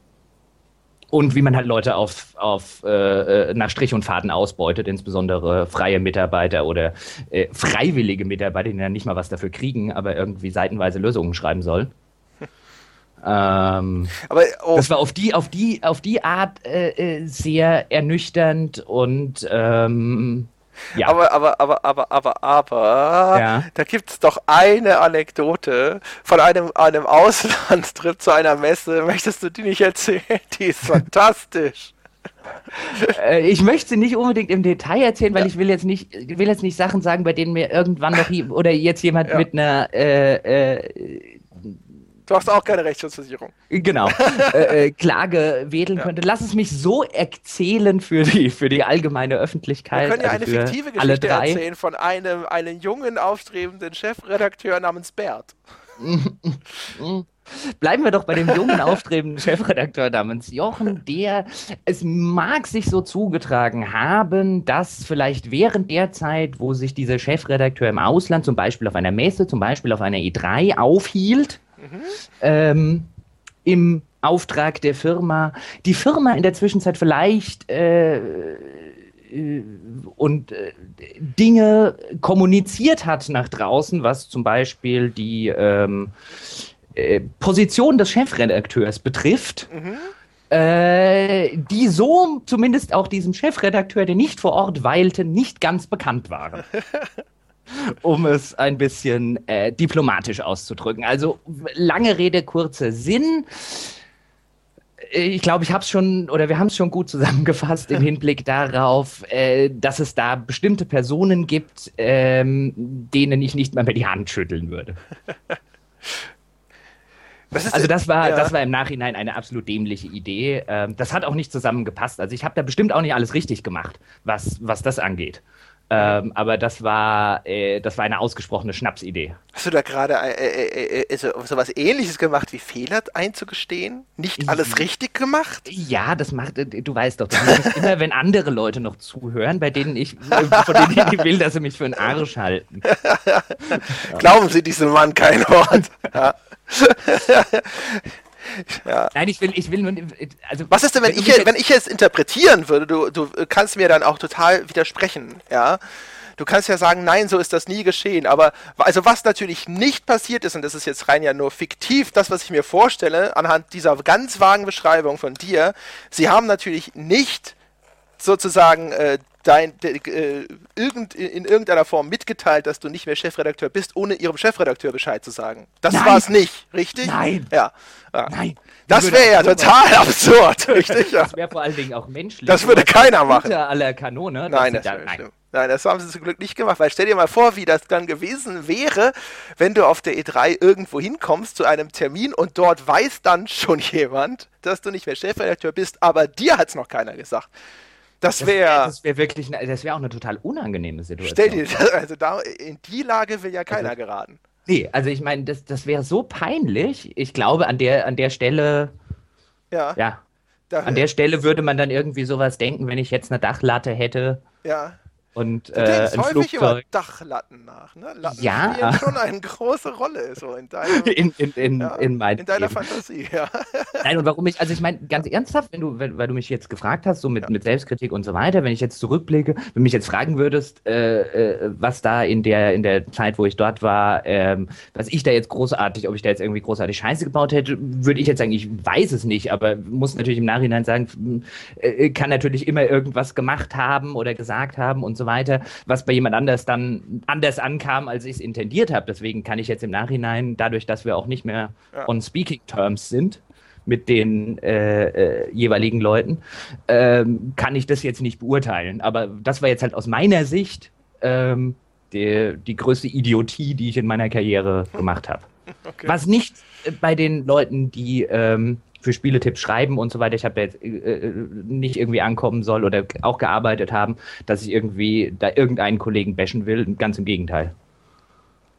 und wie man halt Leute auf, auf äh, nach Strich und Faden ausbeutet, insbesondere freie Mitarbeiter oder äh, freiwillige Mitarbeiter, die dann nicht mal was dafür kriegen, aber irgendwie seitenweise Lösungen schreiben sollen. Ähm, aber oh. das war auf die, auf die, auf die Art äh, äh, sehr ernüchternd und ähm, ja. Aber, aber, aber, aber, aber, aber, ja. da gibt es doch eine Anekdote von einem, einem Auslandstrip zu einer Messe. Möchtest du die nicht erzählen? Die ist fantastisch. Äh, ich möchte sie nicht unbedingt im Detail erzählen, weil ja. ich will jetzt nicht, will jetzt nicht Sachen sagen, bei denen mir irgendwann noch oder jetzt jemand ja. mit einer äh, äh, Du hast auch keine Rechtsschutzversicherung. Genau. äh, äh, Klage wedeln ja. könnte. Lass es mich so erzählen für die, für die allgemeine Öffentlichkeit. Wir können ja also eine fiktive Geschichte erzählen von einem, einem jungen, aufstrebenden Chefredakteur namens Bert. Bleiben wir doch bei dem jungen, aufstrebenden Chefredakteur namens Jochen, der es mag sich so zugetragen haben, dass vielleicht während der Zeit, wo sich dieser Chefredakteur im Ausland, zum Beispiel auf einer Messe, zum Beispiel auf einer E3 aufhielt, Mhm. Ähm, Im Auftrag der Firma. Die Firma in der Zwischenzeit vielleicht äh, äh, und äh, Dinge kommuniziert hat nach draußen, was zum Beispiel die ähm, äh, Position des Chefredakteurs betrifft. Mhm. Äh, die so zumindest auch diesem Chefredakteur, der nicht vor Ort weilte, nicht ganz bekannt waren. um es ein bisschen äh, diplomatisch auszudrücken. Also lange Rede, kurzer Sinn. Ich glaube, ich habe es schon, oder wir haben es schon gut zusammengefasst im Hinblick darauf, äh, dass es da bestimmte Personen gibt, ähm, denen ich nicht mal mehr die Hand schütteln würde. also das war, ja. das war im Nachhinein eine absolut dämliche Idee. Ähm, das hat auch nicht zusammengepasst. Also ich habe da bestimmt auch nicht alles richtig gemacht, was, was das angeht. Ähm, aber das war, äh, das war eine ausgesprochene Schnapsidee. Hast du da gerade äh, äh, äh, so, so was ähnliches gemacht wie Fehler einzugestehen? Nicht alles richtig gemacht? Ja, das macht, äh, du weißt doch, das immer, wenn andere Leute noch zuhören, bei denen ich, äh, von denen ich will, dass sie mich für einen Arsch halten. Glauben Sie diesem Mann kein Wort. Ja. Ja. Nein, ich will, ich will nur. Also, Was ist denn, wenn, wenn ich, wenn ich es interpretieren würde? Du, du kannst mir dann auch total widersprechen, ja. Du kannst ja sagen, nein, so ist das nie geschehen. Aber also was natürlich nicht passiert ist, und das ist jetzt rein ja nur fiktiv, das, was ich mir vorstelle, anhand dieser ganz vagen Beschreibung von dir, sie haben natürlich nicht sozusagen äh, dein, äh, irgend, in irgendeiner Form mitgeteilt, dass du nicht mehr Chefredakteur bist, ohne ihrem Chefredakteur Bescheid zu sagen. Das war es nicht, richtig? Nein. Ja. ja. Nein. Das wäre ja total absurd, richtig? Ja. Das wäre vor allen Dingen auch menschlich. Das würde keiner machen. Unter aller Kanone. Nein, das, dann, wäre nein. schlimm. Nein, das haben sie zum Glück nicht gemacht, weil stell dir mal vor, wie das dann gewesen wäre, wenn du auf der E3 irgendwo hinkommst zu einem Termin und dort weiß dann schon jemand, dass du nicht mehr Chefredakteur bist, aber dir hat es noch keiner gesagt. Das Das wäre. wäre das wär wirklich, eine- das wäre auch eine total unangenehme Situation. Stell dir das, also da, in die Lage will ja keiner Also- geraten. Nee, also ich meine, das, das wäre so peinlich. Ich glaube, an der, an der Stelle, Ja, ja, da, an der Stelle würde man dann irgendwie sowas denken, wenn ich jetzt eine Dachlatte hätte ja. Und Du äh, denkst ein häufig über Flugzeug. Dachlatten nach, ne? Latten Ja. spielen schon eine große Rolle so in, deinem, In, in, in, ja, in, in deiner Leben. Fantasie, ja. Nein, und warum ich, also ich meine, ganz ernsthaft, wenn du, wenn, weil du mich jetzt gefragt hast, so mit, mit Selbstkritik und so weiter, wenn ich jetzt zurückblicke, wenn du mich jetzt fragen würdest, äh, äh, was da in der, in der Zeit, wo ich dort war, ähm, was ich da jetzt großartig, ob ich da jetzt irgendwie großartig Scheiße gebaut hätte, würde ich jetzt sagen, ich weiß es nicht, aber muss natürlich im Nachhinein sagen, äh, kann natürlich immer irgendwas gemacht haben oder gesagt haben und so weiter, was bei jemand anders dann anders ankam, als ich es intendiert habe. Deswegen kann ich jetzt im Nachhinein, dadurch, dass wir auch nicht mehr Ja. on speaking terms sind, mit den äh, äh, jeweiligen Leuten, ähm, kann ich das jetzt nicht beurteilen. Aber das war jetzt halt aus meiner Sicht ähm, die, die größte Idiotie, die ich in meiner Karriere gemacht habe. Okay. Was nicht äh, bei den Leuten, die ähm, für Spieletipps schreiben und so weiter, ich habe da jetzt äh, äh, nicht irgendwie ankommen soll oder auch gearbeitet haben, dass ich irgendwie da irgendeinen Kollegen bashen will. Ganz im Gegenteil.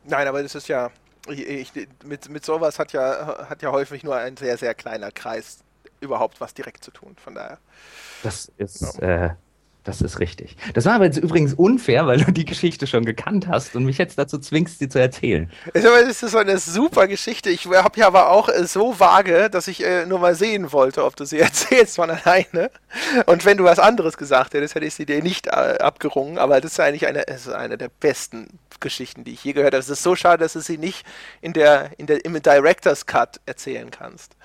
Nein, aber das ist ja, ich, ich, mit, mit sowas hat ja, hat ja häufig nur ein sehr, sehr kleiner Kreis überhaupt was direkt zu tun. Von daher. Das ist, äh, das ist richtig. Das war aber jetzt übrigens unfair, weil du die Geschichte schon gekannt hast und mich jetzt dazu zwingst, sie zu erzählen. Das ist so eine super Geschichte. Ich habe ja aber auch äh, so vage, dass ich äh, nur mal sehen wollte, ob du sie erzählst von alleine. Und wenn du was anderes gesagt hättest, hätte ich sie dir nicht äh, abgerungen. Aber das ist eigentlich eine, ist eine der besten Geschichten, die ich je gehört habe. Es ist so schade, dass du sie nicht in der, in der, im Director's Cut erzählen kannst.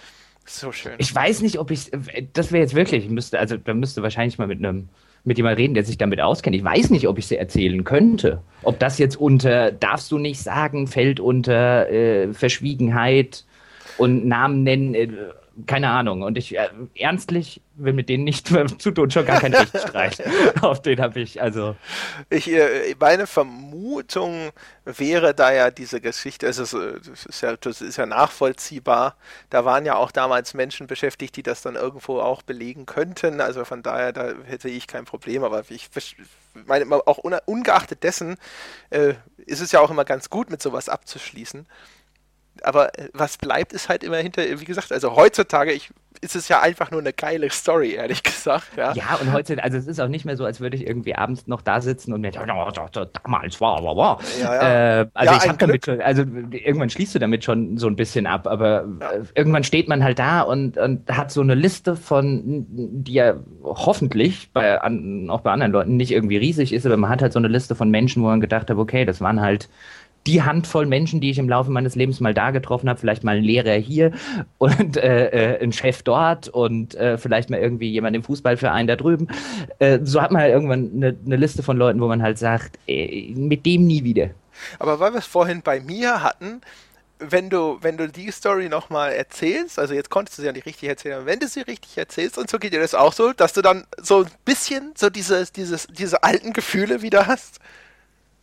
So schön. Ich weiß nicht, ob ich, das wäre jetzt wirklich, ich müsste, also da müsste wahrscheinlich mal mit einem, mit jemandem reden, der sich damit auskennt. Ich weiß nicht, ob ich sie erzählen könnte. Ob das jetzt unter, darfst du nicht sagen, fällt unter äh, Verschwiegenheit und Namen nennen, äh, keine Ahnung. Und ich, äh, ernstlich, will mit denen nicht zu tun, schon gar kein Rechtsstreit. Auf den habe ich, also. Ich, äh, meine Vermutung wäre da ja diese Geschichte, es ist, äh, das ist, ja, das ist ja nachvollziehbar. Da waren ja auch damals Menschen beschäftigt, die das dann irgendwo auch belegen könnten. Also von daher, da hätte ich kein Problem. Aber ich meine, auch un- ungeachtet dessen äh, ist es ja auch immer ganz gut, mit sowas abzuschließen. Aber äh, was bleibt, ist halt immer hinter, wie gesagt, also heutzutage ich, ist es ja einfach nur eine geile Story, ehrlich gesagt. Ja, Ja, und heute, also es ist auch nicht mehr so, als würde ich irgendwie abends noch da sitzen und mir "Oh, damals war, war, war. Ja, ja. Äh, also Ja, ich habe damit schon, also irgendwann schließt du damit schon so ein bisschen ab, aber äh, irgendwann steht man halt da und, und hat so eine Liste von, die ja hoffentlich bei an, auch bei anderen Leuten nicht irgendwie riesig ist, aber man hat halt so eine Liste von Menschen, wo man gedacht hat, okay, das waren halt die Handvoll Menschen, die ich im Laufe meines Lebens mal da getroffen habe, vielleicht mal ein Lehrer hier und äh, äh, ein Chef dort und äh, vielleicht mal irgendwie jemand im Fußballverein da drüben. Äh, so hat man halt irgendwann eine, eine Liste von Leuten, wo man halt sagt, äh, mit dem nie wieder. Aber weil wir es vorhin bei mir hatten, wenn du, wenn du die Story nochmal erzählst, also jetzt konntest du sie ja nicht richtig erzählen, aber wenn du sie richtig erzählst und so geht dir das auch so, dass du dann so ein bisschen so dieses, dieses, diese alten Gefühle wieder hast.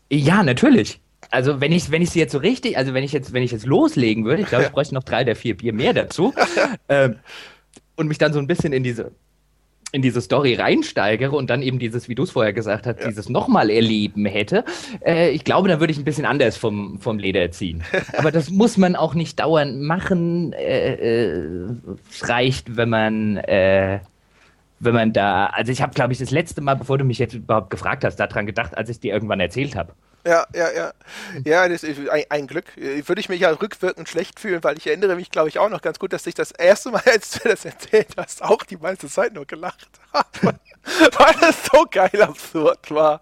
Ja, natürlich. Also wenn ich, wenn ich sie jetzt so richtig, also wenn ich jetzt, wenn ich jetzt loslegen würde, ich glaube, ich bräuchte noch drei oder vier Bier mehr dazu ähm, und mich dann so ein bisschen in diese in diese Story reinsteigere und dann eben dieses, wie du es vorher gesagt hast, Ja. dieses nochmal erleben hätte, äh, ich glaube, dann würde ich ein bisschen anders vom, vom Leder ziehen. Aber das muss man auch nicht dauernd machen. Äh, äh, es reicht, wenn man, äh, wenn man da, also ich habe, glaube ich, das letzte Mal, bevor du mich jetzt überhaupt gefragt hast, daran gedacht, als ich dir irgendwann erzählt habe. Ja, ja, ja. Ja, das ist ein, ein Glück. Würde ich mich ja rückwirkend schlecht fühlen, weil ich erinnere mich, glaube ich, auch noch ganz gut, dass ich das erste Mal, als du das erzählt hast, auch die meiste Zeit nur gelacht habe. weil das so geil absurd war.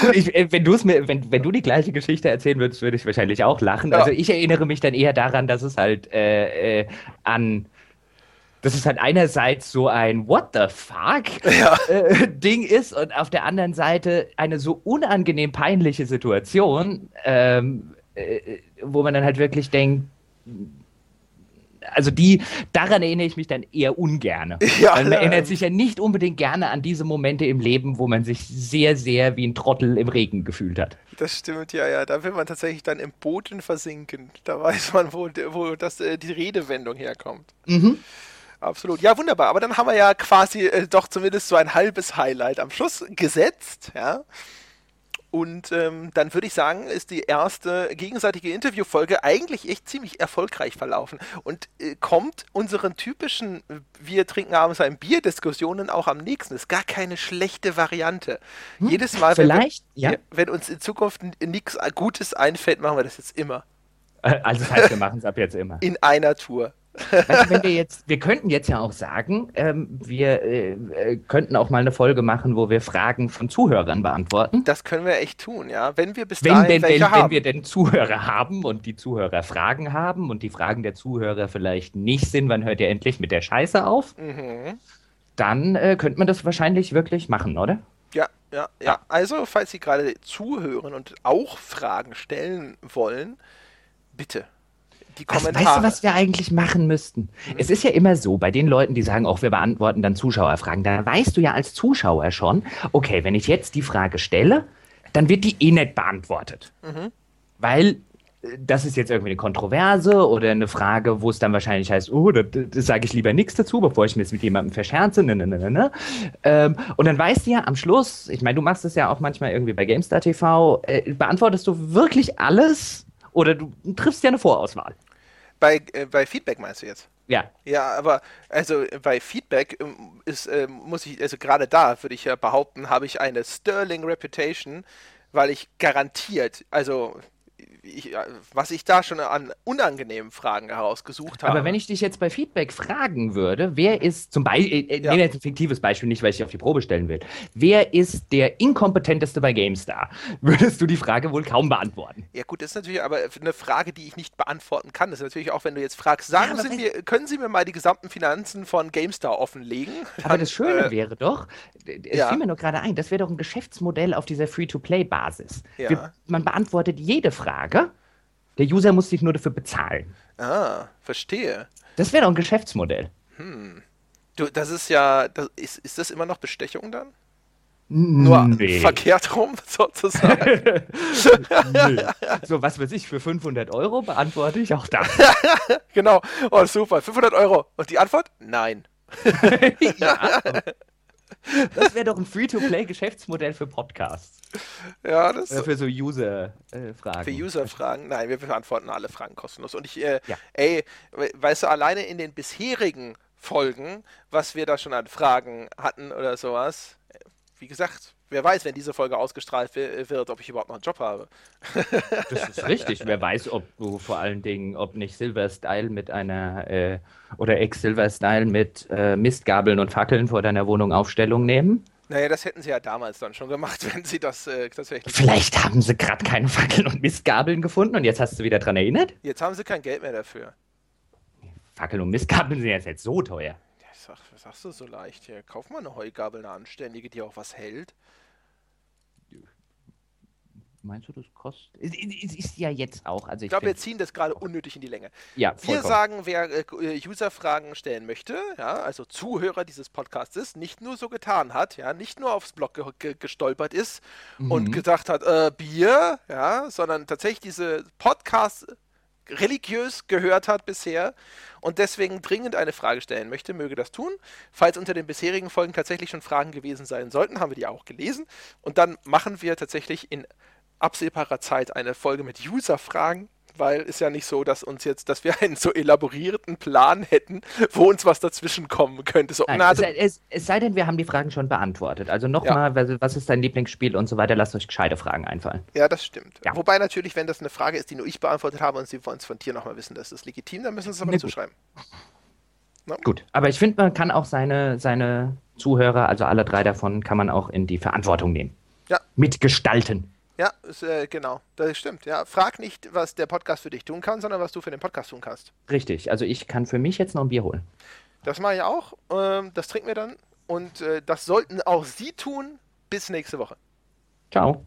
Gut, ich, äh, wenn, du's mir, wenn, wenn du die gleiche Geschichte erzählen würdest, würde ich wahrscheinlich auch lachen. Ja. Also ich erinnere mich dann eher daran, dass es halt äh, äh, an dass es halt einerseits so ein What the fuck Ja. äh, Ding ist und auf der anderen Seite eine so unangenehm peinliche Situation, ähm, äh, wo man dann halt wirklich denkt, also die, daran erinnere ich mich dann eher ungerne. Ja, man erinnert sich ja nicht unbedingt gerne an diese Momente im Leben, wo man sich sehr, sehr wie ein Trottel im Regen gefühlt hat. Das stimmt, ja, ja. Da will man tatsächlich dann im Boden versinken. Da weiß man, wo, wo das, äh, die Redewendung herkommt. Absolut. Ja, wunderbar. Aber dann haben wir ja quasi äh, doch zumindest so ein halbes Highlight am Schluss gesetzt, ja. Und ähm, dann würde ich sagen, ist die erste gegenseitige Interviewfolge eigentlich echt ziemlich erfolgreich verlaufen und äh, kommt unseren typischen äh, Wir trinken abends ein Bier-Diskussionen auch am nächsten. Ist gar keine schlechte Variante. Jedes Mal, wenn wir- ja. wenn uns in Zukunft nichts Gutes einfällt, machen wir das jetzt immer. Äh, Also das heißt, wir machen es ab jetzt immer. In einer Tour. Weißt du, wenn wir jetzt, wir könnten jetzt ja auch sagen, ähm, wir äh, äh, könnten auch mal eine Folge machen, wo wir Fragen von Zuhörern beantworten. Das können wir echt tun, ja. Wenn wir bis Wenn, dahin denn, welche wenn, haben. wenn wir denn Zuhörer haben und die Zuhörer Fragen haben und die Fragen der Zuhörer vielleicht nicht sind, wann hört ihr endlich mit der Scheiße auf? mhm. Dann äh, könnte man das wahrscheinlich wirklich machen, oder? Ja, ja, ja. Also, falls Sie gerade zuhören und auch Fragen stellen wollen, bitte. Die Kommentare. weißt du, was wir eigentlich machen müssten? Es ist ja immer so, bei den Leuten, die sagen, auch wir beantworten dann Zuschauerfragen, da weißt du ja als Zuschauer schon, okay, wenn ich jetzt die Frage stelle, dann wird die eh nicht beantwortet. Weil äh, das ist jetzt irgendwie eine Kontroverse oder eine Frage, wo es dann wahrscheinlich heißt, oh, da, da sage ich lieber nichts dazu, bevor ich mir jetzt mit jemandem verscherze. Ne, ne, ne, ne, ne. Ähm, und dann weißt du ja am Schluss, ich meine, du machst es ja auch manchmal irgendwie bei GameStar TV, äh, beantwortest du wirklich alles oder du triffst ja eine Vorauswahl. Bei, äh, bei Feedback meinst du jetzt? Ja, Ja, aber also äh, bei Feedback ähm, ist, ähm, muss ich, also gerade da würde ich ja behaupten, habe ich eine Sterling Reputation, weil ich garantiert, also ich, äh, was ich da schon an unangenehmen Fragen herausgesucht habe. aber wenn ich dich jetzt bei Feedback fragen würde, wer ist zum Beispiel, äh, äh, Ja. nehme jetzt ein fiktives Beispiel, nicht weil ich dich auf die Probe stellen will, wer ist der inkompetenteste bei GameStar, würdest du die Frage wohl kaum beantworten. Ja gut, das ist natürlich aber eine Frage, die ich nicht beantworten kann. Das ist natürlich auch, wenn du jetzt fragst, sagen aber Sie mir, können Sie mir mal die gesamten Finanzen von GameStar offenlegen? Aber das Schöne äh, wäre doch, es ja. fiel mir nur gerade ein, das wäre doch ein Geschäftsmodell auf dieser Free-to-Play-Basis. Ja. Man beantwortet jede Frage, der User muss sich nur dafür bezahlen. Ah, verstehe. Das wäre doch ein Geschäftsmodell. Du, das ist ja, das, ist, ist das immer noch Bestechung dann? Nur Nee. verkehrt rum sozusagen. Nö. So, was weiß ich, für 500 Euro beantworte ich auch das. genau. Oh, super. 500 Euro. Und die Antwort? Nein. ja. Das wäre doch ein Free-to-Play-Geschäftsmodell für Podcasts. Ja, das Äh, für so User-Fragen. für User-Fragen. Nein, wir beantworten alle Fragen kostenlos. Und ich, äh, Ja. ey, we- weißt du, alleine in den bisherigen Folgen, was wir da schon an Fragen hatten oder sowas, äh, wie gesagt, wer weiß, wenn diese Folge ausgestrahlt wi- wird, ob ich überhaupt noch einen Job habe. Das ist richtig. Wer weiß, ob du vor allen Dingen, ob nicht Silver Style mit einer äh, oder Ex-Silver Style mit äh, Mistgabeln und Fackeln vor deiner Wohnung Aufstellung nehmen. Naja, das hätten sie ja damals dann schon gemacht, wenn sie das äh, tatsächlich. Vielleicht haben sie gerade keine Fackeln und Mistgabeln gefunden und jetzt hast du wieder dran erinnert. Jetzt haben sie kein Geld mehr dafür. Fackeln und Mistgabeln sind jetzt nicht so teuer. Ja, sag, was sagst du so leicht hier? Kauf mal eine Heugabel, eine anständige, die auch was hält. Meinst du, das kostet? Es es ist ja jetzt auch. Also Ich ich glaube, wir ziehen das gerade unnötig in die Länge. ja, Wir sagen, wer äh, User-Fragen stellen möchte, ja, also Zuhörer dieses Podcasts ist, nicht nur so getan hat, ja, nicht nur aufs Blog ge ge gestolpert ist und Mhm. gesagt hat, äh, Bier, ja, sondern tatsächlich diese Podcasts religiös gehört hat bisher und deswegen dringend eine Frage stellen möchte, möge das tun. Falls unter den bisherigen Folgen tatsächlich schon Fragen gewesen sein sollten, haben wir die auch gelesen und dann machen wir tatsächlich in absehbarer Zeit eine Folge mit User-Fragen, weil ist ja nicht so, dass uns jetzt, dass wir einen so elaborierten Plan hätten, wo uns was dazwischen kommen könnte. So, Nein, na, es, sei- es, es sei denn, wir haben die Fragen schon beantwortet. Also Ja. nochmal, was, was ist dein Lieblingsspiel und so weiter. Lasst euch gescheite Fragen einfallen. ja, das stimmt. Ja. Wobei natürlich, wenn das eine Frage ist, die nur ich beantwortet habe und Sie wollen es von dir nochmal wissen, das ist legitim, dann müssen Sie es aber Na dazu gut. schreiben. Gut, aber ich finde, man kann auch seine, seine Zuhörer, also alle drei davon, kann man auch in die Verantwortung nehmen. Ja. Mitgestalten. Ja, ist, äh, genau, das stimmt. Ja, frag nicht, was der Podcast für dich tun kann, sondern was du für den Podcast tun kannst. Richtig. Also ich kann für mich jetzt noch ein Bier holen. Das mache ich auch. Ähm, das trinken wir dann. Und äh, das sollten auch Sie tun. Bis nächste Woche. Ciao.